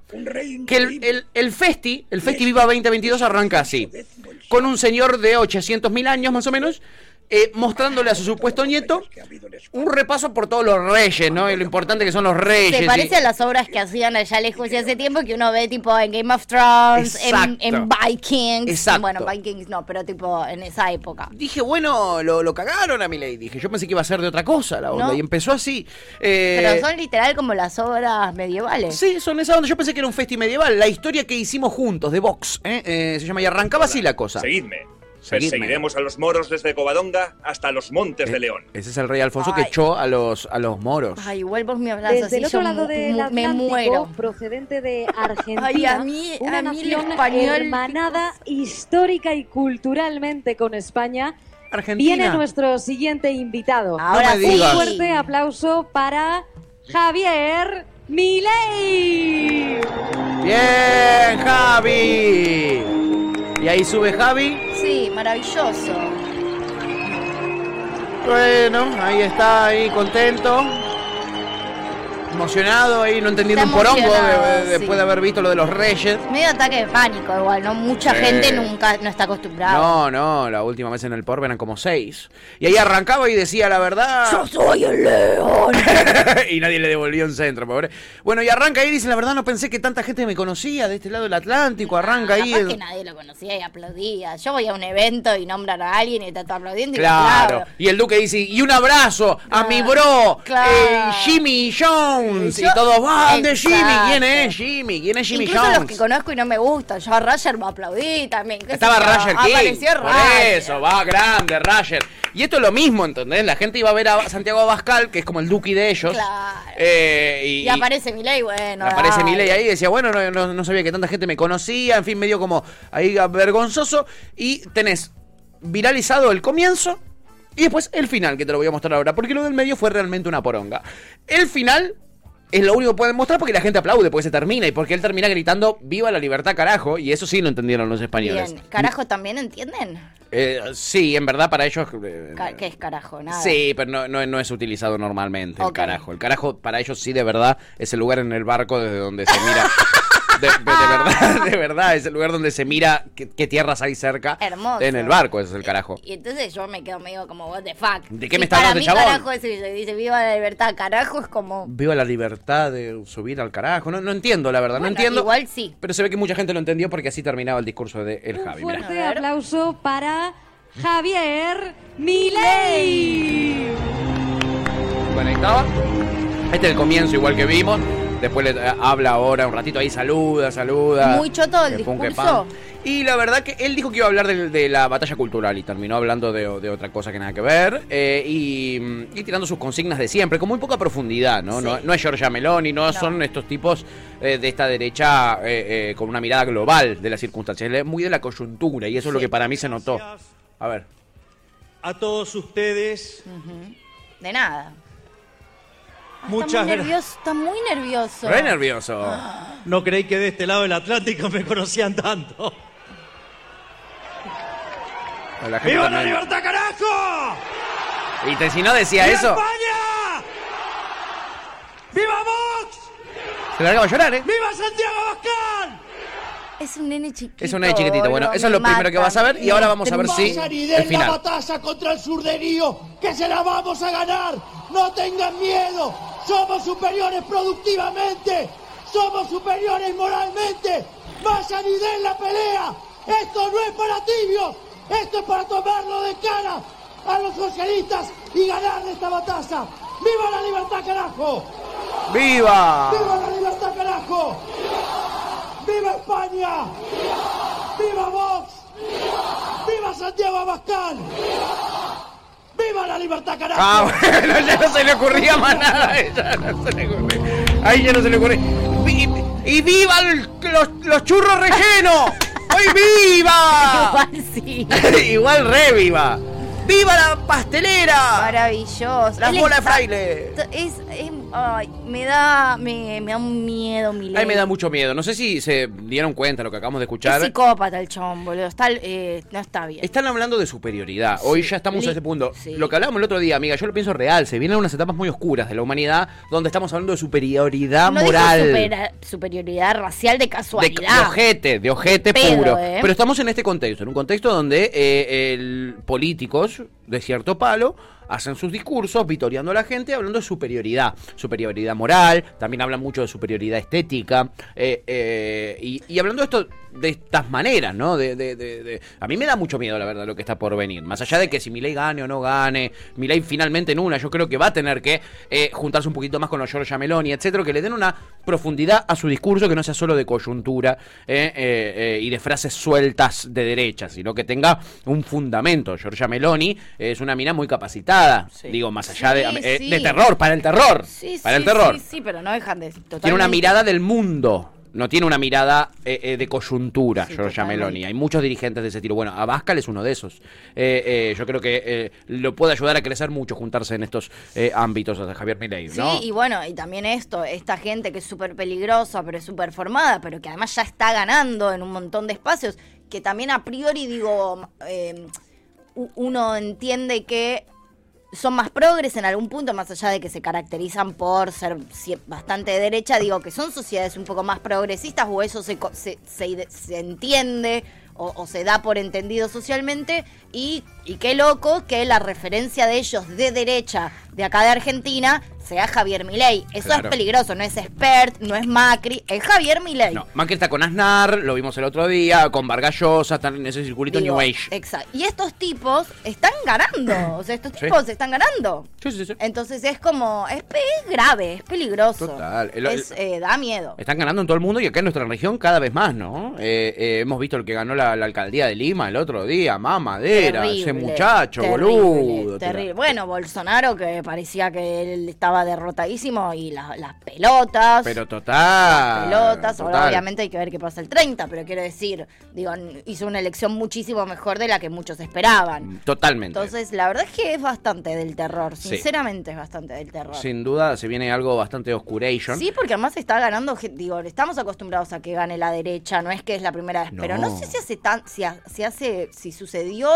Que el, el, el Festi, el Festi Viva 2022 arranca así. Con un señor de 800.000 años más o menos, eh, mostrándole a su supuesto nieto un repaso por todos los reyes, ¿no? Y lo importante que son los reyes. Se y- parece a las obras que hacían allá lejos y hace tiempo que uno ve tipo en Game of Thrones, en, Vikings. Exacto. Bueno, Vikings no, pero tipo en esa época. Dije, bueno, lo, lo cagaron a mi ley. Dije, yo pensé que iba a ser de otra cosa la onda. No. Y empezó así. Eh, Pero son literal como las obras medievales. Sí, son esa onda. Yo pensé que era un festi medieval. La historia que hicimos juntos de Vox, ¿eh? Eh, se llama y arrancaba así la cosa. Seguidme. Seguidme. Perseguiremos a los moros desde Covadonga hasta los montes de León. Ese es el rey Alfonso que Ay. echó a los, a los moros. Ay, igual vos me hablas Desde así, el otro lado del mu- me Atlántico, muero. procedente de Argentina, Ay, a mí- una a mí nación español- hermanada histórica y culturalmente con España. Argentina. Viene nuestro siguiente invitado. Ahora me Un fuerte aplauso para Javier Milei. Bien, Javi. Y ahí sube Javi. Sí, maravilloso. Bueno, ahí está, ahí contento. Emocionado ahí, no entendiendo Está un porongo emocionado, de- de- sí. después de haber visto lo de los reyes. Medio ataque de pánico igual, ¿no? Mucha Sí. gente nunca no está acostumbrada. No, no, la última vez en el Porb eran como seis. Y ahí arrancaba y decía la verdad. Yo soy el león. y nadie le devolvió un centro, pobre. Bueno, y arranca ahí y dice, la verdad no pensé que tanta gente me conocía de este lado del Atlántico. Arranca ahí. Capaz el- que nadie lo conocía y aplaudía. Yo voy a un evento y nombran a alguien y está todo aplaudiendo y Claro. Y el duque dice, y un abrazo a mi bro, Claro. eh, Jimmy Jones. Y todos, van de Jimmy. ¿Quién es Jimmy? ¿Quién es Jimmy Incluso Jones? los que conozco y no me gustan. Yo a Roger me aplaudí también. Estaba. Roger King. Apareció por Roger. eso, va grande, Roger. Y esto es lo mismo, ¿entendés? La gente iba a ver a Santiago Abascal, que es como el duque de ellos. Claro. eh, y, Y, aparece Milei, bueno. aparece. Milei ahí y decía, bueno, no, no- no sabía que tanta gente me conocía, en fin, medio como ahí vergonzoso. Y tenés viralizado el comienzo y después el final, que te lo voy a mostrar ahora, porque lo del medio fue realmente una poronga. El final es lo único que pueden mostrar porque la gente aplaude, porque se termina y porque él termina gritando, viva la libertad, carajo, y eso sí lo entendieron los españoles. Bien. ¿Carajo también entienden? Eh, sí, en verdad para ellos... eh, ¿Qué es carajo? Nada. Sí, pero no, no, no es utilizado normalmente el carajo. El carajo para ellos sí de verdad es el lugar en el barco desde donde se mira. De, de- de verdad, de verdad, es el lugar donde se mira qué, qué tierras hay cerca. Hermoso. En el barco, ese es el carajo. Y entonces yo me quedo medio como, what the fuck. ¿De qué Si me está para hablando mí el chabón? carajo es dice viva la libertad, carajo es como... Viva la libertad de subir al carajo. No, no entiendo, la verdad, no entiendo. Igual sí. Pero se ve que mucha gente lo entendió porque así terminaba el discurso de El Javi. mirá. Fuerte aplauso para Javier Milei. Bueno, ahí estaba. Este es el comienzo, igual que vimos. Después le eh, habla ahora un ratito ahí, saluda, saluda. Muy choto el discurso. Y la verdad que él dijo que iba a hablar de, de la batalla cultural y terminó hablando de, de otra cosa que nada que ver. eh, y, y tirando sus consignas de siempre, con muy poca profundidad, ¿no? No, no es Giorgia Meloni, no, son estos tipos eh, de esta derecha eh, eh, con una mirada global de las circunstancias. Es muy de la coyuntura y eso es lo que para mí se notó. A ver. A todos ustedes, De nada. Ah, Muchas está muy nervioso, está muy nervioso. Re nervioso. no creí que de este lado del Atlántico me conocían tanto. La gente ¡Viva la libertad, carajo! Y te- si no decía ¡Viva eso, España! ¡Viva Vox! se largaba a llorar, ¿eh? ¡Viva Santiago Abascal! Es un nene chiquito. Es un nene chiquitito. Bueno, eso es lo me primero que vas a ver y ahora vamos a ver si Vayan y el den la final. batalla contra el surderío, que se la vamos a ganar. No tengan miedo, somos superiores productivamente, somos superiores moralmente. Vayan y den la pelea. Esto no es para tibios, esto es para tomarlo de cara a los socialistas y ganar esta batalla. ¡Viva la libertad, carajo! ¡Viva! ¡Viva la libertad, carajo! ¡Viva España! ¡Viva Vox! ¡Viva Santiago Abascal! ¡Viva la libertad, carajo! Ah, bueno, ya no se le ocurría más nada. a ella, no se le ocurría. Ahí ya no se le ocurría. ¡Y viva el- los, los churros rellenos! ¡Ay, viva! Igual sí. Igual re viva. ¡Viva la pastelera! Maravilloso. La bola de fraile. Es, es Ay, me da, me, me da un miedo, mi A mí me da mucho miedo. No sé si se dieron cuenta de lo que acabamos de escuchar. Es psicópata el chabón, boludo. Está, eh, no está bien. Están hablando de superioridad. Hoy ya estamos Li- a ese punto. sí. Lo que hablábamos el otro día, amiga, yo lo pienso real. Se vienen unas etapas muy oscuras de la humanidad donde estamos hablando de superioridad no moral. supera- superioridad racial de De, casualidad. de ojete, de ojete Pedo, puro. ¿eh? Pero estamos en este contexto, en un contexto donde eh, el- políticos de cierto palo hacen sus discursos vitoreando a la gente hablando de superioridad, superioridad moral, también hablan mucho de superioridad estética, eh, eh, y, y hablando de esto de estas maneras, ¿no? De, de- de- de- A mí me da mucho miedo, la verdad, lo que está por venir. Más allá de que si Milei gane o no gane, Milei finalmente en una, yo creo que va a tener que eh, juntarse un poquito más con los Giorgia Meloni, etcétera, que le den una profundidad a su discurso que no sea solo de coyuntura eh, eh, eh, y de frases sueltas de derecha, sino que tenga un fundamento. Giorgia Meloni es una mina muy capacitada, digo, más allá de, Sí, eh, sí. de terror, para el terror, Sí, para sí, el terror. Sí, sí, pero no dejan de. Tiene una totalmente- mirada del mundo. No tiene una mirada eh, eh, de coyuntura, Sí, Giorgia. Meloni. Hay muchos dirigentes de ese estilo. Bueno, Abascal es uno de esos. Eh, yo creo que lo puede ayudar a crecer mucho juntarse en estos ámbitos de Javier Milei, Sí, ¿no? y bueno, y también esto, esta gente que es súper peligrosa, pero es súper formada, pero que además ya está ganando en un montón de espacios, que también a priori digo, uno entiende que son más progres en algún punto, más allá de que se caracterizan por ser bastante de derecha, digo que son sociedades un poco más progresistas o eso se, se, se se entiende o, o se da por entendido socialmente y, y qué loco que la referencia de ellos de derecha de acá de Argentina sea Javier Milei. Eso Claro. es peligroso, no es Expert, no es Macri, es Javier Milei. No, Macri está con Aznar, lo vimos el otro día, con Vargas Llosa, están en ese circulito Digo, New Age. Exacto. Y estos tipos están ganando. O sea, estos Sí. tipos están ganando. Sí, sí, sí. Entonces es como. Es, grave, es peligroso. Total. El- Es, eh, da miedo. Están ganando en todo el mundo y acá en nuestra región cada vez más, ¿no? Eh, eh, hemos visto el que ganó la, la alcaldía de Lima el otro día, mamadera, ese Terrible, muchacho, terrible, boludo. Terrible. Bueno, Bolsonaro, que parecía que él estaba derrotadísimo, y la- las pelotas. Pero total. pelotas. Ahora, total. obviamente, hay que ver qué pasa el 30, pero quiero decir, digo, hizo una elección muchísimo mejor de la que muchos esperaban. Totalmente. Entonces, la verdad es que es bastante del terror. Sí. Sinceramente, es bastante del terror. Sin duda se viene algo bastante oscuration. Sí, porque además está ganando, digo, estamos acostumbrados a que gane la derecha, no es que es la primera vez, pero no No. sé si hace tan, si, ha- si hace, si sucedió,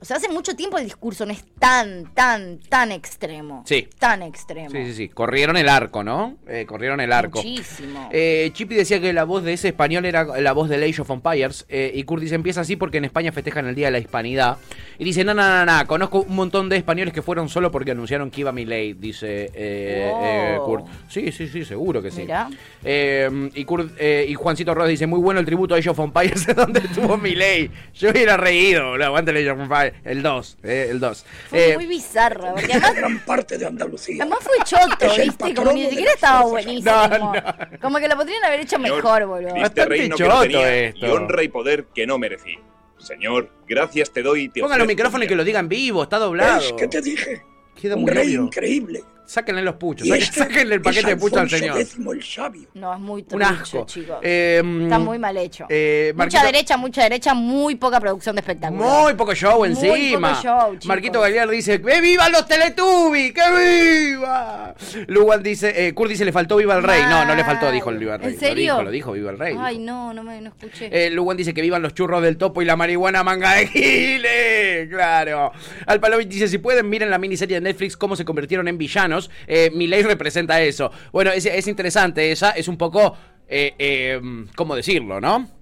o sea, hace mucho tiempo el discurso no es tan, tan, tan extremo. Sí. Tan extremo. Sí, sí, sí. Corrieron el arco, ¿no? Eh, corrieron el arco. Muchísimo. Eh, Chippy decía que la voz de ese español era la voz de Age of Empires. eh, y Kurt dice, empieza así porque en España festejan el Día de la Hispanidad. Y dice, no, no, no, no, conozco un montón de españoles que fueron solo porque anunciaron que iba Milei, dice eh, Wow. eh, Kurt. Sí, sí, sí, seguro que sí. Mirá. Eh, y, Kurt, y Juancito Rodas dice, muy bueno el tributo a Age of Empires donde estuvo Milei. Yo hubiera reído, boludo, aguante el Age of Empires. El 2, eh, el 2. Fue Eh, muy bizarra, porque además, Gran parte de Andalucía. además fue choto, Es ¿viste? Como ni siquiera estaba buenísimo. armadas. Como que lo podrían haber hecho mejor, boludo. Diste Bastante reino que no choto tenía esto. y honra y poder que no merecí. Señor, gracias te doy y te Pongan los micrófonos y que lo digan vivo, está doblado. ¿Ves qué te dije? Queda Un muy rey obvio. increíble. Sáquenle los puchos, sáquenle el paquete de puchos al señor. El sabio. No, es muy Un trucho, asco. chicos. Eh, Está muy mal hecho. eh, mucha derecha, mucha derecha, muy poca producción de espectáculos. Muy poco show Muy encima. poco show. Marquito Galear dice, ¡que viva los Teletubbies! ¡Que viva! Lugan dice, eh, Kurt dice, le faltó viva el rey. No, no le faltó, dijo el viva el rey. ¿En serio? Lo dijo, lo dijo, viva el rey. Ay, no, no me no escuché. Eh, Lugan dice que vivan los churros del topo y la marihuana manga de giles. Claro. Alpalovich dice: Si pueden, miren la miniserie de Netflix cómo se convirtieron en villanos. Eh, Milei representa eso. Bueno, es, es interesante. Esa es un poco. Eh, eh, ¿Cómo decirlo, no?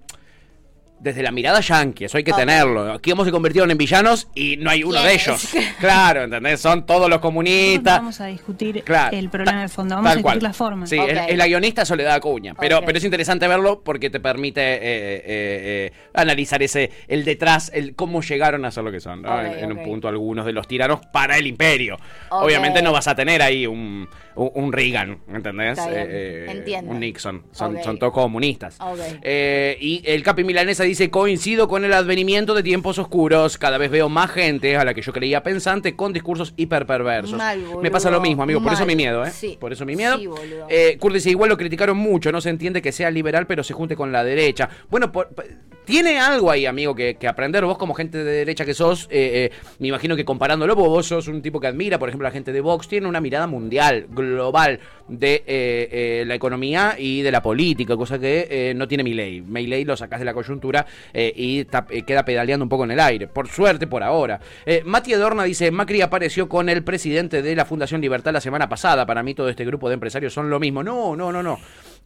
Desde la mirada yankee, eso hay que tenerlo. Aquí cómo se convirtieron en villanos y no hay uno de ellos. Claro, ¿entendés? Son todos los comunistas. Vamos a discutir Claro. el problema de fondo, vamos a discutir cual. la forma. Sí, es, es la guionista Soledad Acuña. Pero, pero es interesante verlo porque te permite eh, eh, eh, analizar ese el detrás, el cómo llegaron a ser lo que son, ¿no? En, un punto algunos de los tiranos para el imperio. Obviamente no vas a tener ahí un, un, Reagan, ¿entendés? Eh, eh, entiendo. un Nixon. Son, son todos comunistas. Eh, y el Capi Milanesa dice, coincido con el advenimiento de tiempos oscuros. Cada vez veo más gente a la que yo creía pensante con discursos hiperperversos. Mal, Me pasa lo mismo, amigo. Por eso mi miedo, ¿eh? Sí. Por eso mi miedo. Sí. Eh, Kurt dice, igual lo criticaron mucho, no se entiende que sea liberal, pero se junte con la derecha. Bueno, por- por- tiene algo ahí, amigo, que, aprender. Vos como gente de derecha que sos, eh, eh, me imagino que comparándolo, vos, sos un tipo que admira, por ejemplo, la gente de Vox, tiene una mirada mundial, global, de eh, eh, la economía y de la política, cosa que no tiene Milei. Milei lo sacás de la coyuntura y queda pedaleando un poco en el aire. Por suerte, por ahora. Mati Adorna dice, Macri apareció con el presidente de la Fundación Libertad la semana pasada. Para mí todo este grupo de empresarios son lo mismo. No, no, no, no.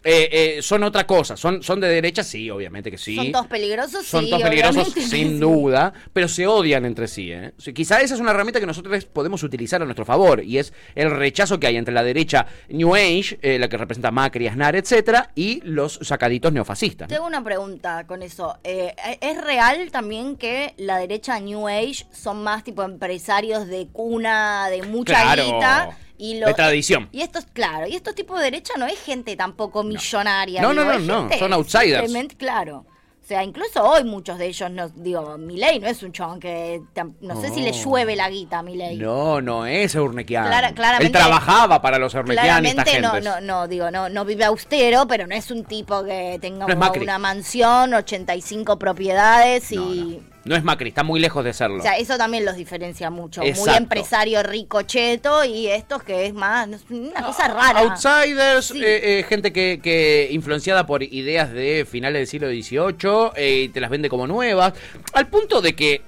Eh, eh, son otra cosa. Son, son de derecha, sí, obviamente que sí. ¿Son todos peligrosos? Son sí, todos peligrosos, sin Sí. duda, pero se odian entre sí. ¿eh? O sea, quizá esa es una herramienta que nosotros podemos utilizar a nuestro favor, y es el rechazo que hay entre la derecha New Age, eh, la que representa Macri, Aznar, etcétera, y los sacaditos neofascistas. ¿no? Tengo una pregunta con eso. Eh, ¿Es real también que la derecha New Age son más tipo empresarios de cuna, de mucha Claro, guita? Y de tradición. Y estos, claro, y estos tipos de derecha no es gente tampoco millonaria. No, no, digo, no, no, son outsiders. claro. O sea, incluso hoy muchos de ellos, no, digo, Milei no es un chabón que, no, sé si le llueve la guita a Milei. No, no es Urnequian. Clara- claramente- Él trabajaba para los Urnequian y esta Claramente no, no, no, digo, no, no vive austero, pero no es un tipo que tenga No una, una mansión, 85 propiedades y... No es Macri, está muy lejos de serlo. O sea, eso también los diferencia mucho. Muy empresario rico cheto y estos que es más, no una cosa rara. Outsiders, eh, eh, gente que, que influenciada por ideas de finales del siglo XVIII eh, y te las vende como nuevas, al punto de que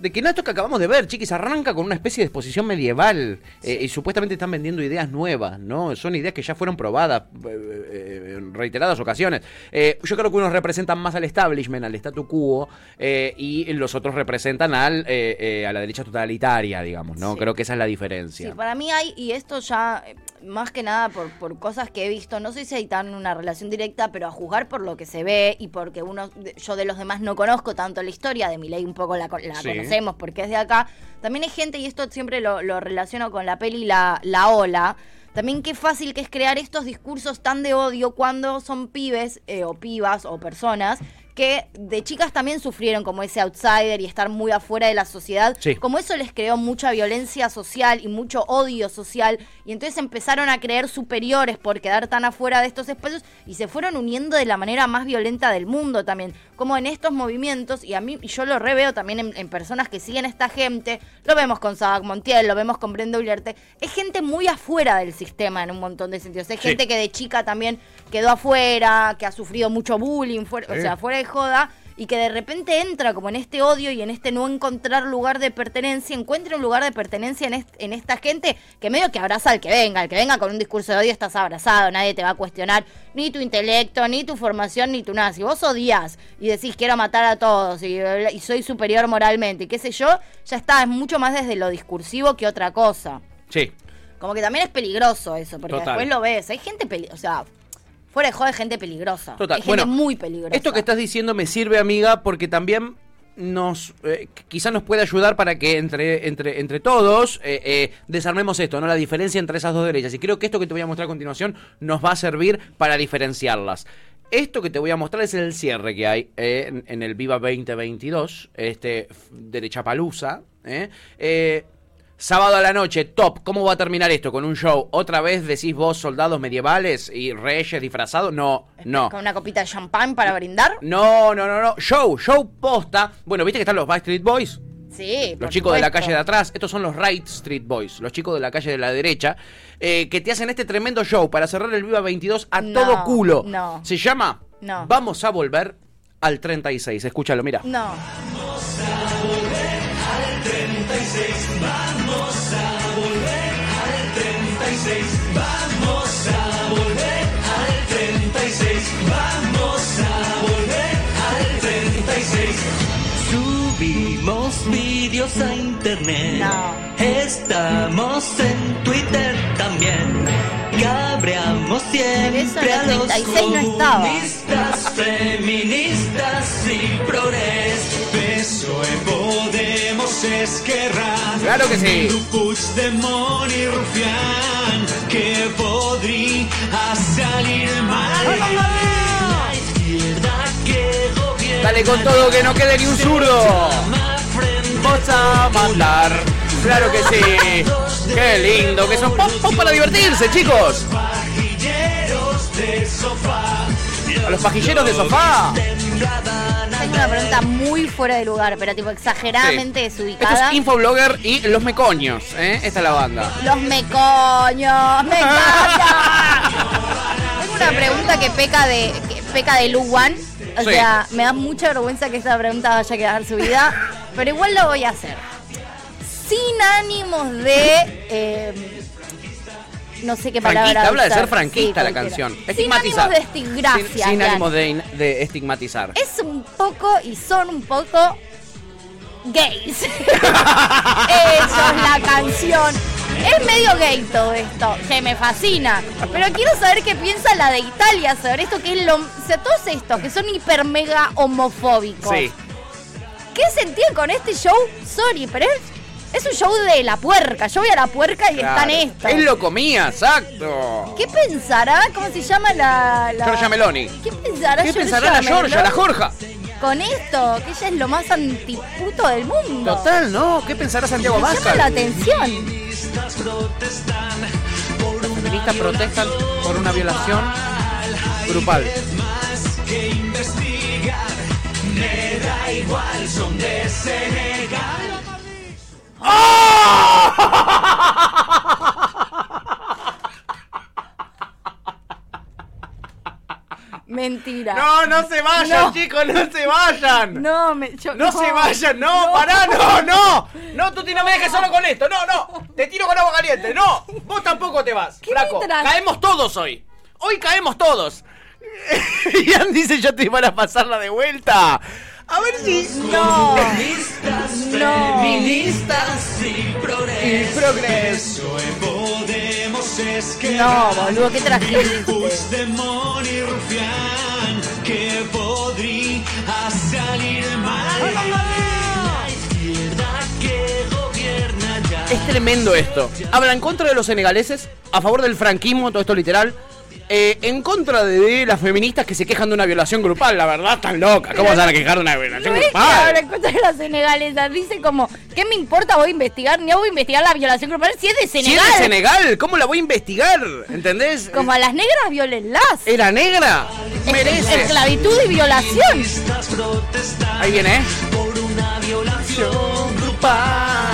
de que esto que acabamos de ver, chiquis, arranca con una especie de exposición medieval eh, y supuestamente están vendiendo ideas nuevas, ¿no? Son ideas que ya fueron probadas eh, eh, en reiteradas ocasiones. Eh, yo creo que unos representan más al establishment, al statu quo, y los otros representan al, eh, eh, a la derecha totalitaria, digamos, ¿no? Creo que esa es la diferencia. Sí, para mí hay, y esto ya, más que nada por, por cosas que he visto, no sé si hay tan una relación directa, pero a juzgar por lo que se ve y porque uno, yo de los demás no conozco tanto la historia, de mi ley un poco la, la Sí. Porque es de acá, también hay gente, y esto siempre lo, lo relaciono con la peli La, la Ola, también qué fácil que es crear estos discursos tan de odio cuando son pibes eh, o pibas o personas que de chicas también sufrieron como ese outsider y estar muy afuera de la sociedad. Sí. Como eso les creó mucha violencia social y mucho odio social y entonces empezaron a creer superiores por quedar tan afuera de estos espacios y se fueron uniendo de la manera más violenta del mundo también. Como en estos movimientos, y a mí y yo lo reveo también en, en personas que siguen a esta gente, lo vemos con Sabac Montiel, lo vemos con Brenda Uliarte, es gente muy afuera del sistema en un montón de sentidos. Es Sí. gente que de chica también quedó afuera, que ha sufrido mucho bullying, fuera- o sea, fuera de joda, y que de repente entra como en este odio y en este no encontrar lugar de pertenencia, encuentra un lugar de pertenencia en, est- en esta gente que medio que abraza al que venga, el que venga con un discurso de odio estás abrazado, nadie te va a cuestionar ni tu intelecto, ni tu formación, ni tu nada. Si vos odias y decís quiero matar a todos y, y soy superior moralmente y qué sé yo, ya está, es mucho más desde lo discursivo que otra cosa. Sí. Como que también es peligroso eso, porque Total. después lo ves, hay gente, o sea, fuera de hay gente peligrosa. Total. Hay gente Bueno, muy peligrosa. Esto que estás diciendo me sirve, amiga, porque también nos eh, quizás nos puede ayudar para que entre entre entre todos eh, eh, desarmemos esto, no la diferencia entre esas dos derechas. Y creo que esto que te voy a mostrar a continuación nos va a servir para diferenciarlas. Esto que te voy a mostrar es el cierre que hay eh, en, en el Viva 2022, este derecha palusa. Sábado a la noche, top. ¿Cómo va a terminar esto? ¿Con un show? ¿Otra vez decís vos soldados medievales y reyes disfrazados? No, no. Con una copita de champán para brindar. No, no, no, no. Show, show posta. Bueno, ¿viste que están los Backstreet Boys? Sí, Los por chicos de la calle de atrás. Estos son los Right Street Boys. Los chicos de la calle de la derecha. eh, que te hacen este tremendo show para cerrar el Viva 22 a No, todo culo. no. Se llama No. Vamos a volver al 36. Escúchalo, mira. No. 36, vamos a volver al 36, vamos a volver al 36. Subimos vídeos a internet. Estamos en Twitter también. Cabreamos siempre a los 36 no estaba. comunistas, feministas y progres. PSOE, Claro que sí. Puigdemont y Rufián, que podría salir mal. La izquierda que gobierna. Dale con todo que no quede ni un zurdo. Vamos a mandar. Claro que sí. Qué lindo que son pop, pop para divertirse, chicos. De. A los pajilleros de sofá. Tengo una pregunta muy fuera de lugar, pero tipo exageradamente Esto desubicada. es Infoblogger y Los Mecoños, ¿eh? Esta es la banda. Los mecoños, me encanta. Tengo una pregunta que peca de que peca de Luwan. O Sí. sea, me da mucha vergüenza que esta pregunta vaya a quedar subida, pero igual lo voy a hacer. Sin ánimos de eh, no sé qué palabra. Franquista, habla de ser franquista Sí, la canción. Sin Estigmatizar. ánimos de estiggracia. Sin, sin ánimo de, de estigmatizar. Es un poco y son un poco gays. Eso es la canción. Es medio gay todo esto, que me fascina. Pero quiero saber qué piensa la de Italia sobre esto, que es lo. O sea, todos estos que son hiper mega homofóbicos. Sí. ¿Qué sentían con este show? Sorry, pero es, es un show de la puerca. Yo voy a la puerca y están estos. Es lo comía, exacto. ¿Qué pensará? ¿Cómo se llama la. la... Giorgia Meloni. ¿Qué pensará, ¿Qué pensará la Georgia, la Jorja? Con esto, que ella es lo más antiputo del mundo. Total, ¿no? ¿Qué pensará Santiago Me llama Vázquez? la atención. Los feministas protestan por una violación grupal. Me da igual, son de Senegal. Mentira. No, no se vayan, No. chicos, no se vayan. No, me, yo- No, se vayan, no, pará, no, no. No, tú no me dejes solo con esto, no, no. Te tiro con agua caliente, no. Vos tampoco te vas, flaco. Caemos todos hoy. Hoy caemos todos. Ian dice, yo te iban a pasarla de vuelta. A ver si... No. No. Feministas y progreso. progreso. Podemos es que No, boludo, qué trajiste. Y que podría salir mal. Es tremendo esto. Habla en contra de los senegaleses, a favor del franquismo, todo esto literal. Eh, en contra de las feministas que se quejan de una violación grupal, la verdad, están locas. ¿Cómo se van a quejar de una violación No es que grupal? contra de las senegalesas. Dice como, ¿qué me importa? Voy a investigar. Ni voy a investigar la violación grupal si es de Si es Senegal. de Senegal, ¿cómo la voy a investigar? ¿Entendés? Como a las negras violenlas. Era negra. Merece. Esclavitud y violación. Ahí viene, ¿eh? Por una violación grupal.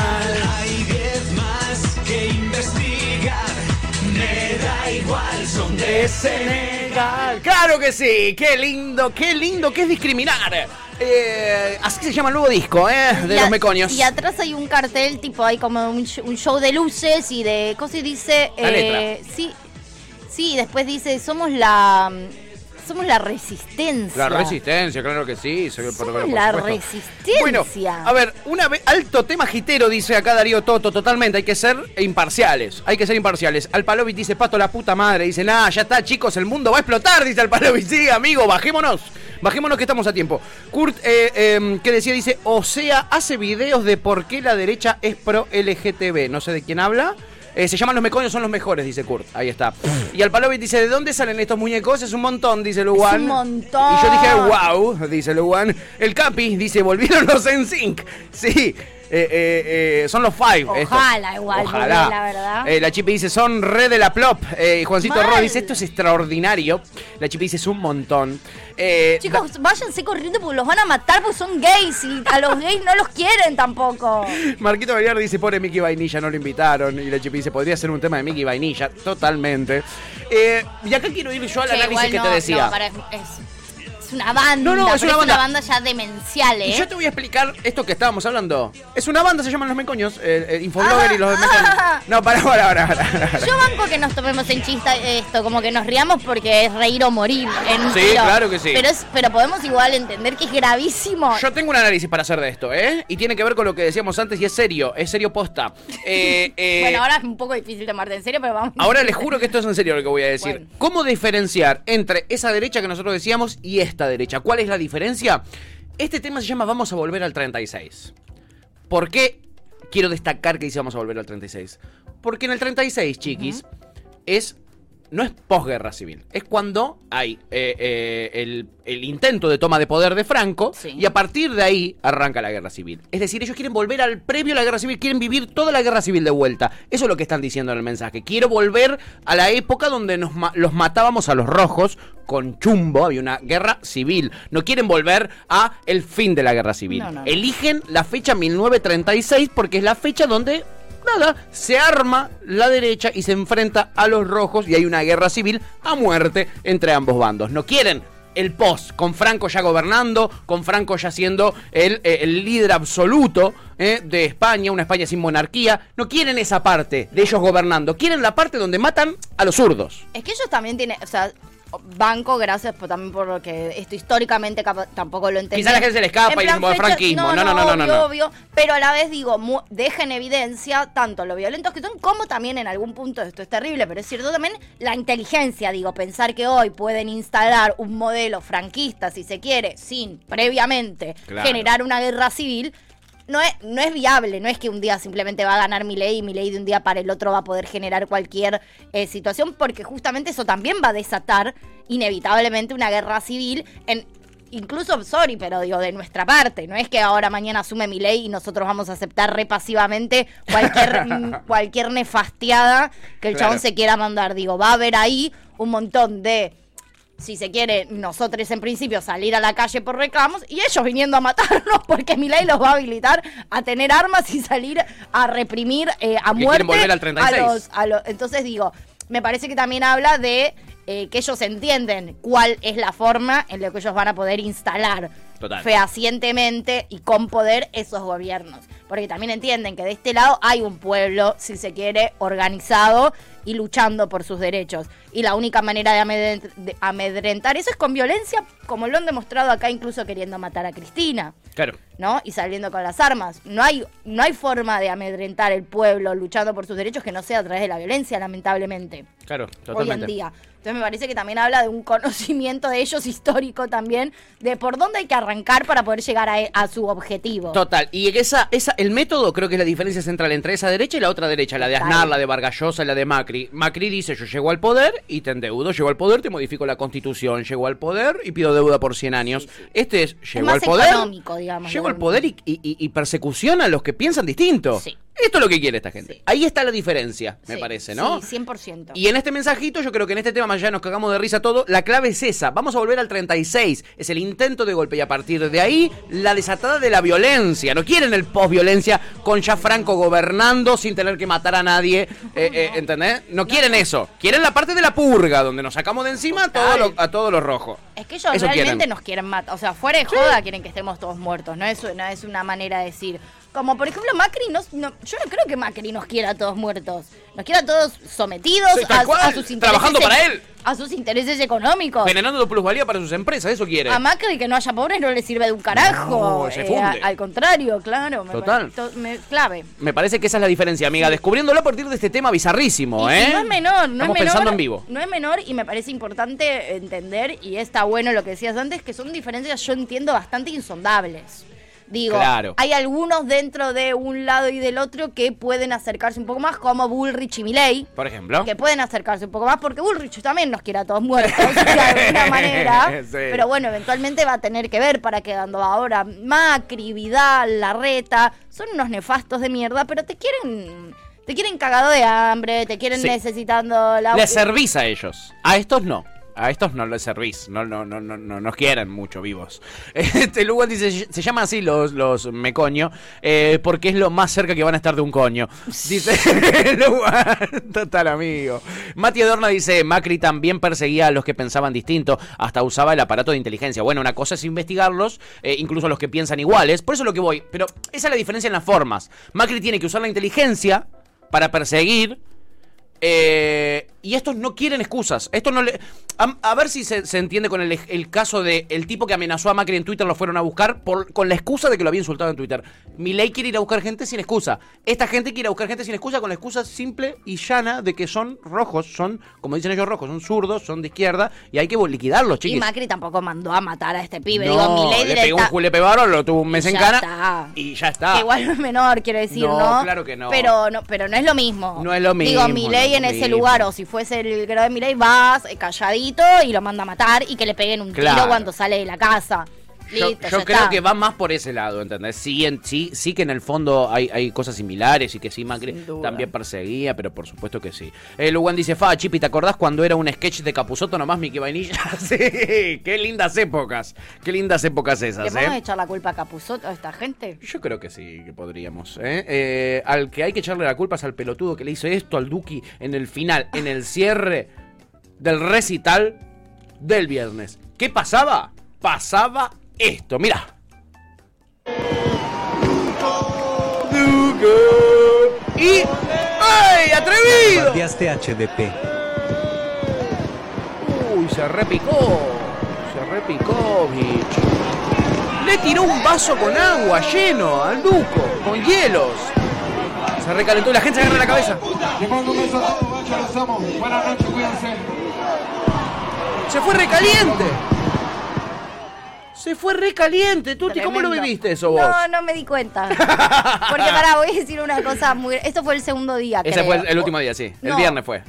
De Senegal. Claro que sí. Qué lindo, qué lindo que es discriminar. Eh, así se llama el nuevo disco, ¿eh? De los meconios. Y atrás hay un cartel, tipo, hay como un, sh- un show de luces y de cosas y dice. La eh, sí, sí, después dice, somos la. Somos la resistencia. La resistencia, claro que sí. soy el la resistencia. Bueno, a ver, una vez, alto tema gitero, dice acá Darío Toto, totalmente, hay que ser imparciales, hay que ser imparciales. Alpalovic dice, pato la puta madre, dice, nah, ya está chicos, el mundo va a explotar, dice Alpalovic, sí, amigo, bajémonos, bajémonos que estamos a tiempo. Kurt, eh, eh, que decía, dice, o sea, hace videos de por qué la derecha es pro LGTB, no sé de quién habla. Eh, se llaman los mecoños, son los mejores, dice Kurt. Ahí está. Y Alpalovic dice, ¿de dónde salen estos muñecos? Es un montón, dice Luan. un montón. Y yo dije, wow, dice Luan. El Capi dice, volvieron los NSYNC. Sí, eh, eh, eh, son los Five. estos. Ojalá igual, porque la verdad. Eh, la Chipi dice, son re de la plop. Eh, Juancito Mal. Ro dice, esto es extraordinario. La Chipi dice, es un montón. Eh, Chicos, váyanse corriendo porque los van a matar porque son gays y a los gays no los quieren tampoco. Marquito Beliar dice, pobre Mickey Vainilla, no lo invitaron. Y la Chipi dice, podría ser un tema de Mickey Vainilla. Totalmente. Eh, y acá quiero ir yo al análisis que no, te decía. no, para- es, es una banda. No, no, es pero una banda. ya demencial, ¿eh? Y yo te voy a explicar esto que estábamos hablando. Es una banda, se llaman Los Mecoños, eh, eh, y Los Mecoños. No, para, para, para, para. Yo banco que nos tomemos en chista esto, como que nos riamos porque es reír o morir. En Sí, tiro. claro que sí. Pero, es, pero podemos igual entender que es gravísimo. Yo tengo un análisis para hacer de esto, ¿eh? Y tiene que ver con lo que decíamos antes y es serio, es serio posta. Eh, eh, bueno, ahora es un poco difícil tomarte en serio, pero vamos. Ahora les juro que esto es en serio lo que voy a decir. Bueno. ¿Cómo diferenciar entre esa derecha que nosotros decíamos y esta derecha? ¿Cuál es la diferencia? Este tema se llama Vamos a volver al 36. ¿Por qué quiero destacar que dice Vamos a volver al 36? Porque en el 36, chiquis, es no es posguerra civil, es cuando hay eh, eh, el, el intento de toma de poder de Franco y a partir de ahí arranca la guerra civil. Es decir, ellos quieren volver al previo a la guerra civil, quieren vivir toda la guerra civil de vuelta. Eso es lo que están diciendo en el mensaje. Quiero volver a la época donde nos ma- los matábamos a los rojos con chumbo, había una guerra civil. No quieren volver a el fin de la guerra civil. No, no, no. Eligen la fecha 1936 porque es la fecha donde nada, se arma la derecha y se enfrenta a los rojos y hay una guerra civil a muerte entre ambos bandos. No quieren el post, con Franco ya gobernando, con Franco ya siendo el, eh, el líder absoluto eh, de España, una España sin monarquía. No quieren esa parte de ellos gobernando, quieren la parte donde matan a los zurdos. Es que ellos también tienen, banco, gracias por, también por lo que esto históricamente tampoco lo entendí. Quizá la gente se le escapa y dice, fecha- franquismo. No, no, no, no, no, obvio, obvio, pero a la vez digo, mu- deja en evidencia tanto lo violentos que son como también en algún punto, esto es terrible, pero es cierto también, la inteligencia, digo, pensar que hoy pueden instalar un modelo franquista, si se quiere, sin previamente generar una guerra civil, no es, no es viable, no es que un día simplemente va a ganar mi ley y mi ley de un día para el otro va a poder generar cualquier eh, situación, porque justamente eso también va a desatar inevitablemente una guerra civil en... Incluso, sorry, pero digo, de nuestra parte, no es que ahora mañana asume mi ley y nosotros vamos a aceptar repasivamente cualquier, mm, cualquier nefastiada que el Claro. chabón se quiera mandar. Digo, va a haber ahí un montón de si se quiere, nosotros en principio salir a la calle por reclamos y ellos viniendo a matarnos porque mi ley los va a habilitar a tener armas y salir a reprimir eh, a muerte volver al 36. a los, a los- entonces digo, me parece que también habla de eh, que ellos entienden cuál es la forma en la que ellos van a poder instalar Total. fehacientemente y con poder esos gobiernos. Porque también entienden que de este lado hay un pueblo, si se quiere, organizado y luchando por sus derechos. Y la única manera de, amedrent- de amedrentar eso es con violencia, como lo han demostrado acá incluso queriendo matar a Cristina. Claro. ¿no? Y saliendo con las armas. No hay, no hay forma de amedrentar el pueblo luchando por sus derechos que no sea a través de la violencia, lamentablemente Claro, hoy totalmente. en día. Entonces me parece que también habla de un conocimiento de ellos histórico también, de por dónde hay que arrancar para poder llegar a, a su objetivo. Total, y esa, esa, el método creo que es la diferencia central entre esa derecha y la otra derecha, la de. Aznar, la de Vargallosa y la de Macri. Macri dice, yo llego al poder y te endeudo, llego al poder, te modifico la constitución, llego al poder y pido deuda por 100 años. Este es, es llego más al poder, económico, digamos. llego al poder y, y- y- y persecución a los que piensan distinto. Esto es lo que quiere esta gente. Ahí está la diferencia, me Sí, parece, ¿no? Sí, 100%. Y en este mensajito, yo creo que en este tema, más allá de nos cagamos de risa todo, la clave es esa. Vamos a volver al 36. Es el intento de golpe y a partir de ahí, la desatada de la violencia. No quieren el post-violencia con ya Franco gobernando sin tener que matar a nadie. eh, eh, ¿Entendés? No quieren eso. Quieren la parte de la purga, donde nos sacamos de encima a todo lo- a todos los rojos. Es que ellos Eso realmente quieren. nos quieren matar. O sea, fuera de joda quieren que estemos todos muertos. No es, no es una manera de decir. Como por ejemplo Macri, no, no- yo no creo que Macri nos quiera a todos muertos. Nos quiera a todos sometidos Sí, a, cual, a sus intereses. trabajando para él. A sus intereses económicos. Generando plusvalía para sus empresas, eso quiere. A Macri que no haya pobres no le sirve de un carajo. No, se Eh, a- al contrario, claro. me Total. parece to- me- clave. Me parece que esa es la diferencia, amiga. Descubriéndolo a partir de este tema bizarrísimo, Y- y ¿eh? no es menor, no Estamos es menor. pensando en vivo. No es menor y me parece importante entender, y está bueno lo que decías antes, que son diferencias, yo entiendo, bastante insondables. Digo, Claro. hay algunos dentro de un lado y del otro que pueden acercarse un poco más, como Bullrich y Milley, Por ejemplo. que pueden acercarse un poco más, porque Bullrich también nos quiere a todos muertos, de alguna manera. Sí. Pero bueno, eventualmente va a tener que ver para qué ando ahora. Macri, Vidal, Larreta, son unos nefastos de mierda, pero te quieren... Te quieren cagado de hambre, te quieren Sí. necesitando la... Les servís a ellos. A estos no. A estos no les servís. No, no, no, no, no nos quieren mucho vivos. Este Lugan dice, se llaman así los, los mecoño, eh, porque es lo más cerca que van a estar de un coño. Dice Lugan, total amigo. Mati Adorna dice, Macri también perseguía a los que pensaban distinto, hasta usaba el aparato de inteligencia. Bueno, una cosa es investigarlos, eh, incluso a los que piensan iguales. Por eso es lo que voy. Pero esa es la diferencia en las formas. Macri tiene que usar la inteligencia para perseguir eh, y estos no quieren excusas. Esto no le. A, a ver si se, se entiende con el, el caso de el tipo que amenazó a Macri en Twitter lo fueron a buscar por, con la excusa de que lo había insultado en Twitter. Mi ley quiere ir a buscar gente sin excusa. Esta gente quiere ir a buscar gente sin excusa con la excusa simple y llana de que son rojos, son, como dicen ellos, rojos, son zurdos, son de izquierda y hay que liquidarlos, Y chiquis. Macri tampoco mandó a matar a este pibe. No, Digo, Milei le pegó un directa- Julepe Bárbaro, lo tuvo un mes Y en cana está. y ya está. Que igual no es menor, quiero decir, No, ¿no? claro que no. Pero no, pero no es lo mismo. No es lo Digo, mismo, mi no ley es en ese mismo. lugar, o si fuera fuese el grado de Milei, vas eh, calladito y lo manda a matar y que le peguen un Claro. tiro cuando sale de la casa. Yo, Listo, yo ya creo está. que va más por ese lado, ¿entendés? Sí, en, sí, sí que en el fondo hay, hay cosas similares y que sí Macri también perseguía, pero por supuesto que sí. Eh, Lugan dice, Fa, Chipi, ¿te acordás cuando era un sketch de Capuzoto nomás Mickey Vainilla? sí, qué lindas épocas, qué lindas épocas ¿Le esas, podemos ¿eh? echar la culpa a Capuzoto a esta gente? Yo creo que sí, que podríamos. ¿eh? Eh, al que hay que echarle la culpa es al pelotudo que le hizo esto al Duki en el final, en el cierre del recital del viernes. ¿Qué pasaba? Pasaba esto, mira. Y. ¡Ay, atrevido! Guardiaste HDP. Uy, se repicó. Se repicó, bicho. Le tiró un vaso con agua lleno al Duco, con hielos. Se recalentó y la gente se agarra la cabeza. Le mando un beso a todos, vaya, los amo. Buenas noches, cuídense. Se fue recaliente. Se fue recaliente. Tuti, ¿cómo lo viviste eso vos? No, no me di cuenta. Porque pará, voy a decir una cosa muy. Esto fue el segundo día. Ese creo. fue el, el último día, sí. El viernes fue.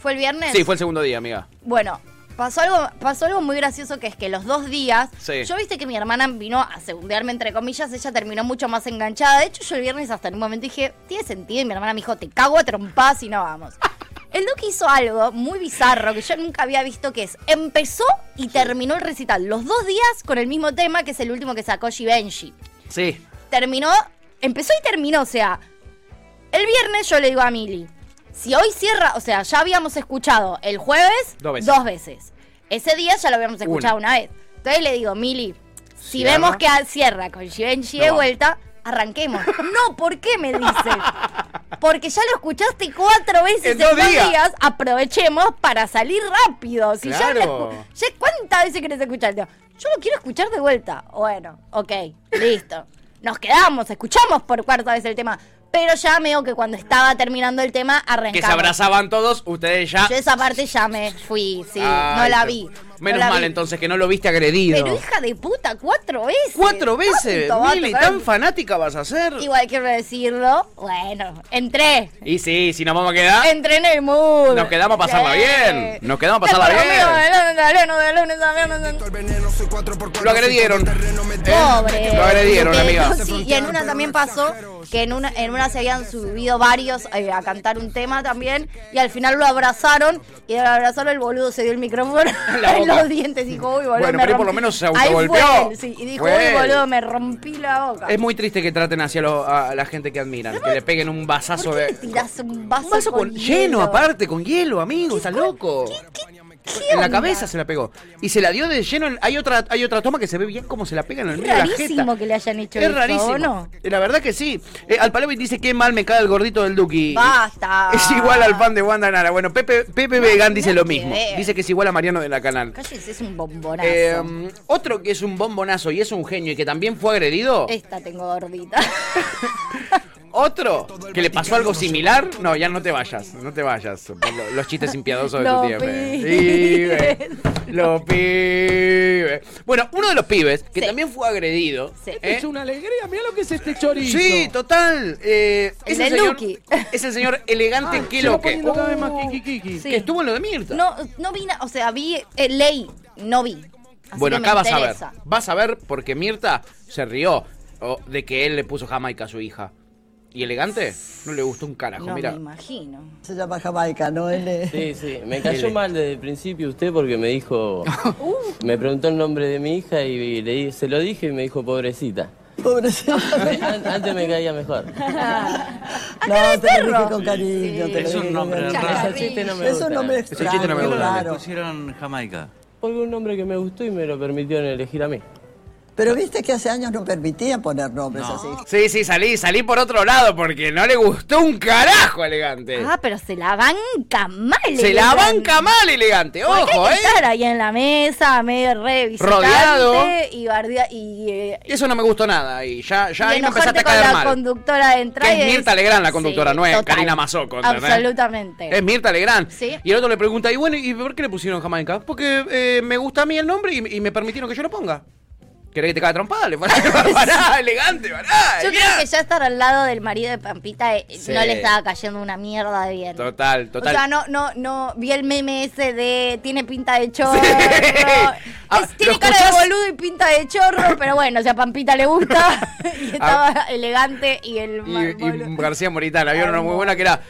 ¿Fue el viernes? Sí, fue el segundo día, amiga. Bueno, pasó algo, pasó algo muy gracioso que es que los dos días. Sí. Yo viste que mi hermana vino a segundearme, entre comillas, ella terminó mucho más enganchada. De hecho, yo el viernes hasta en un momento dije, tiene sentido. Y mi hermana me dijo, te cago a trompadas y no vamos. El Duque hizo algo muy bizarro que yo nunca había visto que es. Empezó y terminó el recital los dos días con el mismo tema que es el último que sacó Givenchy. Sí. Terminó, empezó y terminó, o sea, el viernes yo le digo a Mili, si hoy cierra, o sea, ya habíamos escuchado el jueves Dos veces. dos veces. Ese día ya lo habíamos escuchado Una. una, vez. Entonces le digo, Mili, si Cierra. vemos que cierra con Givenchy No de vuelta, arranquemos. no, ¿por qué me dice? Porque ya lo escuchaste cuatro veces En en, dos días. días. aprovechemos para salir rápido. Si ya, lo Claro. ya ¿Cuántas veces querés escuchar el tema? Yo lo quiero escuchar de vuelta. Bueno, ok, listo. Nos quedamos, escuchamos por cuarta vez el tema. Pero ya veo que cuando estaba terminando el tema, arrancamos. Que se abrazaban todos, ustedes ya. Yo esa parte ya me fui, sí, Ay, no la vi. Menos no mal vi. entonces que no lo viste agredido. Pero hija de puta, cuatro veces. Cuatro veces, ¿Cuánto va a Mili, tan fanática vas a ser. Igual quiero decirlo, bueno, entré. Y sí, si nos vamos a quedar, Entré en el mood. nos quedamos a pasarla Sí. bien. Nos quedamos a pasarla bien. amigo, de lunes a lunes, de lunes a viernes. Lo agredieron. Pobre. Lo agredieron, Eh, amiga. no, sí, y en una también pasó que en una, en una se habían subido varios eh, a cantar un tema también y al final lo abrazaron y al abrazarlo el boludo se dio el micrófono La boca. los dientes dijo, uy, boludo, Bueno, me pero por lo rompí". menos se fue autogolpeó. sí, y dijo, Fue uy, boludo, me rompí la boca. Es muy triste que traten hacia lo- a la gente que admiran, que le peguen un vasazo ¿Por qué de. le tirás un vaso, Un vaso con con, lleno aparte, con hielo, amigo, está loco. En la cabeza se la pegó. Y se la dio de lleno. en- Hay otra, hay otra toma que se ve bien cómo se la pega en el Es medio de la rarísimo jeta. que le hayan hecho Es eso, rarísimo. ¿o no? Eh, La verdad que sí. Eh, dice que mal me cae el gordito del Duki. Basta. Es igual al fan de Wanda Nara. Bueno, Pepe, Pepe Vegan dice lo mismo. ver. Dice que es igual a Mariano de la Canal. Cállese, es un bombonazo. Eh, otro que es un bombonazo y es un genio y que también fue agredido. Esta tengo gordita. Otro que le pasó algo similar. No, ya no te vayas. No te vayas. por lo- los chistes impiadosos de Los tu. Pibe. Los pibes. Bueno, uno de los pibes que también fue agredido. ¿eh? Es una alegría, mira lo que es este chorizo. Sí, total. eh, es, el señor, es el señor elegante Ah, que lo que. kiki. Sí. Que estuvo en lo de Mirta. No, no vi, o sea, vi eh, ley, no vi. Así bueno, acá vas a ver. Vas a ver porque Mirta se rió de que él le puso Jamaica a su hija. ¿Y elegante? No le gustó un carajo, No mira. me imagino. Se llama Jamaica, ¿no? Es- Sí, sí, me cayó mal desde el principio usted porque me dijo, me preguntó el nombre de mi hija y le, di- se lo dije y me dijo pobrecita. Pobrecito. Me- an- antes me caía mejor. No, te lo dije con cariño. te lo Es dije un con nombre cariño. raro. Ese chiste no me Es gusta. un nombre Ese extraño, chiste no me gusta. pusieron Jamaica. Porque un nombre que me gustó y me lo permitieron elegir a mí. Pero viste que hace años no permitían poner nombres así. Sí, sí, salí, salí por otro lado porque no le gustó un carajo a elegante. Ah, pero se la banca mal. Se la banca mal elegante, Porque hay ojo, que eh. estar ahí en la mesa, medio re visitante Rodeado. y bardea y, eh, Y eso no me gustó nada y ya, ya y ahí me empezaste a con caer la mal. conductora de entrada. Que es Mirta Legrand la conductora, Sí, no es total. Karina Mazoco. Absolutamente. Es Mirta Legrand. Sí. Y el otro le pregunta, y bueno, ¿y por qué le pusieron Jamaica? Porque eh, me gusta a mí el nombre y, y me permitieron que yo lo ponga. ¿Querés que te caga trompada? Le pará, pará, elegante, pará. Yo mirá. creo que ya estar al lado del marido de Pampita eh, Sí. no le estaba cayendo una mierda de bien. Total, total. O sea, no, no, no, vi el meme ese de tiene pinta de chorro. Ah, Es- tiene ¿lo cara de boludo y pinta de chorro, pero bueno, o sea, Pampita le gusta. y estaba elegante y el Y, y García Moritana, vieron una muy buena que era.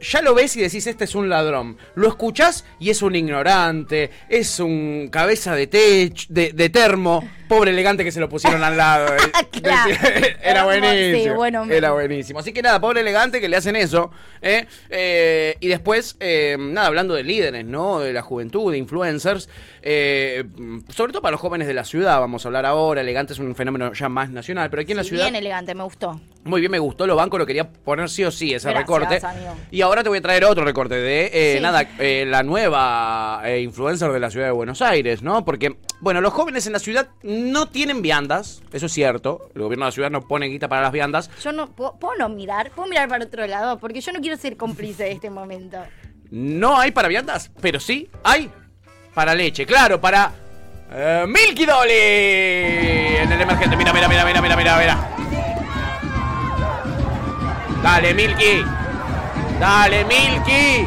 Ya, lo ves y decís, este es un ladrón. Lo escuchás y es un ignorante, es un cabeza de techo, de, de termo, pobre elegante que se lo pusieron al lado. Claro. Era buenísimo. sí, bueno, era buenísimo. Así que nada, pobre elegante que le hacen eso. ¿eh? Eh, y después, eh, nada, hablando de líderes, ¿no? De la juventud, de influencers. eh, sobre todo para los jóvenes de la ciudad, vamos a hablar ahora. Elegante es un fenómeno ya más nacional, pero aquí en la ciudad. Bien elegante, me gustó. Muy bien, me gustó, lo banco, lo quería poner sí o sí, ese Gracias, recorte. amigo. Y ahora te voy a traer otro recorte de, eh, Sí. nada, eh, la nueva eh, influencer de la ciudad de Buenos Aires, ¿no? Porque, bueno, los jóvenes en la ciudad no tienen viandas, eso es cierto. El gobierno de la ciudad no pone guita para las viandas. Yo no puedo, ¿puedo no mirar, puedo mirar para otro lado, porque yo no quiero ser cómplice de este momento. No hay para viandas, pero sí hay para leche, claro, para Milky Dolly en el emergente. Mira, mira, mira, mira, mira, mira, mira. Dale, Milky. Dale, Milky.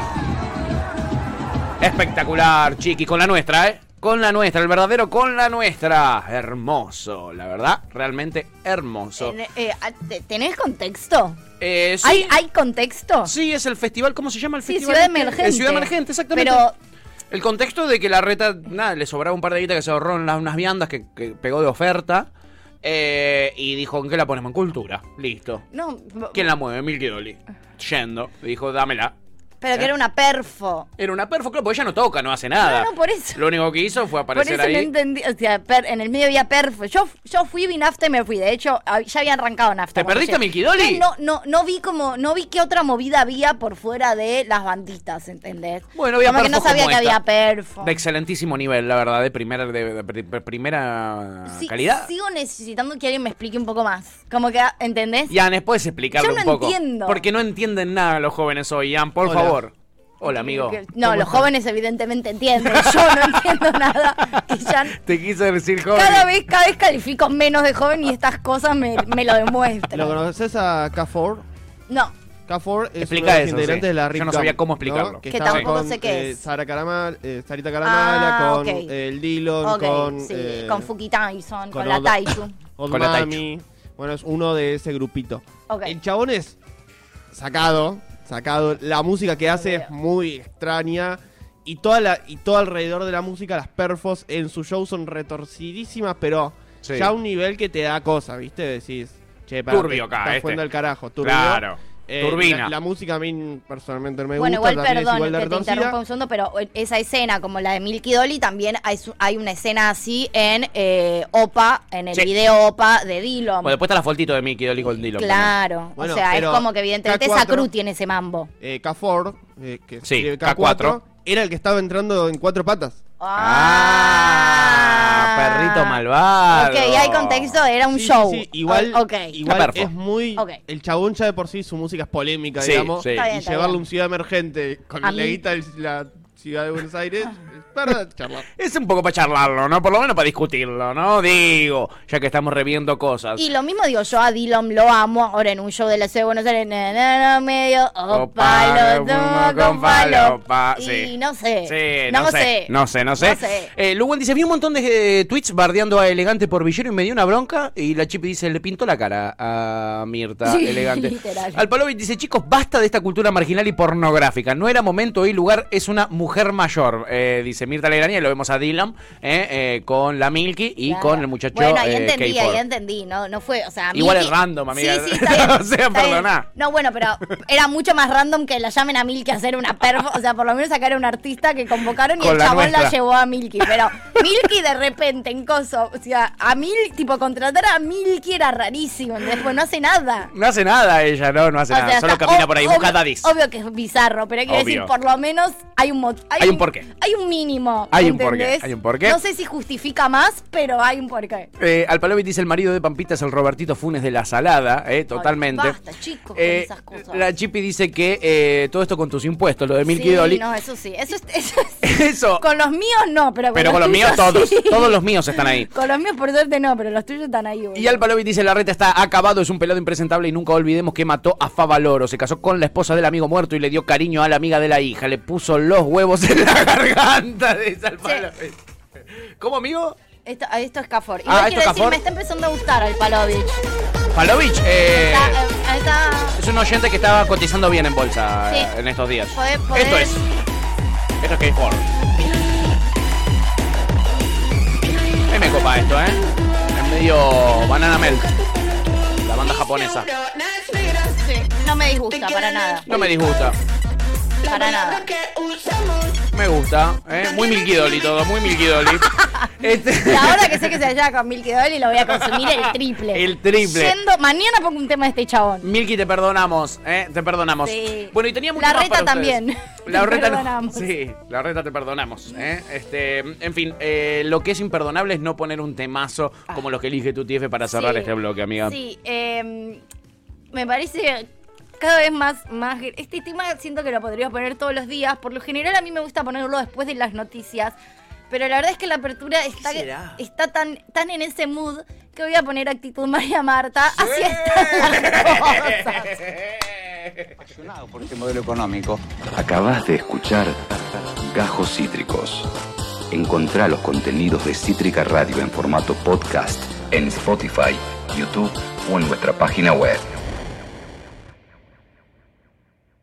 Espectacular, chiqui, con la nuestra, ¿eh? Con la nuestra, el verdadero con la nuestra. Hermoso, la verdad, realmente hermoso. Eh, eh, ¿te- ¿Tenés contexto? Eh, sí. ¿Hay, ¿Hay contexto? Sí, es el festival, ¿cómo se llama el Sí, festival? Ciudad? Emergente. Eh, Ciudad Emergente, exactamente. Pero El contexto de que la reta, nada, le sobraba un par de guitas que se ahorró en las, unas viandas que, que pegó de oferta. Eh, y dijo, ¿en qué la ponemos? En cultura. Listo. no, ¿Quién la mueve? Milky Dolly. Yendo. Dijo, dámela. Pero que ¿Eh? era una perfo. Era una perfo, claro, porque ella no toca, no hace nada. No, no, por eso. Lo único que hizo fue Por aparecer eso no ahí. entendí, o sea, per- en el medio había perfo. Yo, yo fui, vi nafta y me fui. De hecho, ya había arrancado nafta. ¿Te perdiste a. Milky Dolly? No, no, no vi como, no vi qué otra movida había por fuera de las banditas, ¿entendés? Bueno, había como que no sabía como que esta. había perfo. De excelentísimo nivel, la verdad, de primera, de, de pri- primera Sí, calidad. Sigo necesitando que alguien me explique un poco más. Como que, ¿entendés? Yanes, ¿puedes explicarlo Yo no un poco? entiendo. Porque no entienden nada los jóvenes hoy, Ian, por Hola. favor. Hola, amigo. No, ¿Cómo los jóvenes evidentemente entienden. Yo no entiendo nada. Ya Te quise decir joven. cada vez, cada vez califico menos de joven y estas cosas me, me lo demuestran. ¿Lo conoces a K4? No. K4 es Explica uno de los eso, integrantes sí. de la Yo no sabía cómo explicarlo. Que tampoco con, sé qué eh, es. Sara Caramal, eh, Sarita Caramala, Ah, con ok. eh, el Dillon, Ok, con... sí, eh, con Fuki Tyson, con, con la Taichu. Old Con la Taichu. Mami. Bueno, es uno de ese grupito. El chabón es sacado, sacado. La música que hace es muy extraña. Y, toda la, y todo alrededor de la música, las perfos en su show son retorcidísimas, pero Sí. ya a un nivel que te da cosa, ¿viste? Decís, che, pará, Turbio acá, estás este. el carajo, turbio. Claro. Eh, Turbina. La, la música a mí personalmente no me Bueno, gusta. igual también es perdón igual te interrumpa un segundo, pero esa escena, como la de Milky Dolly, también hay, su- hay una escena así en eh, OPA, en el Sí. video OPA de Dillon. Bueno, después está la fotito de Mickey Dolly con Dillon. Claro, Bueno, o sea, es como que evidentemente K4 esa cruz tiene ese mambo. Eh, K4, eh, que Sí, escribe K4. K4, era el que estaba entrando en cuatro patas. Ah, perrito malvado. Ok, y hay contexto, era un Sí, show. sí, sí, igual, O- ok. igual perfo. es muy. Ok. El chabón ya de por sí, su música es polémica, Sí, digamos. sí. Está bien, y está llevarlo a bien. un ciudad emergente con A la mí- guita de la ciudad de Buenos Aires, es para charlar. Es un poco para charlarlo, ¿no? Por lo menos para discutirlo, ¿no? Digo, ya que estamos reviendo cosas. Y lo mismo digo yo a Dillon, lo amo, ahora en un show de la ciudad de Buenos Aires, na, na, na, medio, opa, Opa, lo con falopa. falopa, Y sí. no sé, Sí, no, no, sé. sé, no sé, no sé. No sé. Eh, Luwen dice, vi un montón de eh, tweets bardeando a Elegante por Villero y me dio una bronca. Y la Chipi dice, le pintó la cara a Mirta Sí, Elegante. literal. Alpalovic dice, chicos, basta de esta cultura marginal y pornográfica. No era momento y lugar, es una mujer mayor. Eh, dice Mirta Legrania, y lo vemos a Dylan eh, eh, con la Milky y Claro. con el muchacho Bueno, ahí eh, entendí, K4. ahí entendí, no, no fue, o sea, Igual Milky- es random, amiga. Sí, sí, está bien. o sea, perdoná. No, bueno, pero era mucho más random que la llamen a Milky a hacer una perfo, o sea, por lo menos sacar a un artista que convocaron y Con el la chabón la llevó a Milky, pero Milky de repente en coso, o sea, a Mil, tipo contratar a Milky era rarísimo, después no hace nada. No hace nada ella, ¿no? No hace O sea, nada. Solo camina por ahí, busca daddies. Obvio que es bizarro, pero hay que decir, por lo menos hay un mo- Hay un porqué. Hay un mínimo mínimo. Hay un porqué, hay un porqué. No sé si justifica más, pero hay un porqué. Eh, Alpalovic dice el marido de Pampita es el Robertito Funes de la salada, eh, totalmente. Ay, basta, chicos, con Eh, esas cosas. la Chipi dice que eh, todo esto con tus impuestos, lo de Milky sí, Dolly. no, eso sí. Eso, es- eso es- Eso. Con los míos no, pero con Pero con los míos todos, sí. todos los míos están ahí. Con los míos por suerte no, pero los tuyos están ahí. Y Alpalovic dice la reta está acabado, es un pelado impresentable y nunca olvidemos que mató a Favaloro. Se casó con la esposa del amigo muerto y le dio cariño a la amiga de la hija. Le puso los huevos en la garganta de Alpalovic. ¿Cómo, amigo? Esto, esto es Cafor. Y Ah, yo ¿esto quiero decir, Cafor? me está empezando a gustar el Palovich. Palovich eh, Está, eh, está- es un oyente que estaba cotizando bien en bolsa Sí. eh, en estos días. Podés- podés- Esto es. Esto es K4. Ahí me copa esto, ¿eh? Es medio Banana Milk. La banda japonesa. Sí, no me disgusta para nada. No me disgusta. Para nada. Me gusta, ¿eh? Muy Milky Dolly todo, muy Milky Dolly. Este- Y ahora que sé que se allá con Milky Dolly lo voy a consumir el triple. El triple. Yendo- mañana pongo un tema de este chabón. Milky, te perdonamos, ¿eh? Te perdonamos. Sí. Bueno, y tenía mucho La más reta para también. La Te reta no. Sí, la reta te perdonamos, ¿eh? Este, en fin, eh, lo que es imperdonable es no poner un temazo como los que elige tu TF para cerrar Sí. este bloque, amiga. Sí, eh, me parece cada vez más, más... Este tema siento que lo podría poner todos los días. Por lo general a mí me gusta ponerlo después de las noticias. Pero la verdad es que la apertura está, está tan, tan en ese mood que voy a poner actitud María Marta. Así están las cosas. por este modelo económico. Acabas de escuchar Gajos Cítricos. Encontrá los contenidos de Cítrica Radio en formato podcast en Spotify, YouTube o en nuestra página web.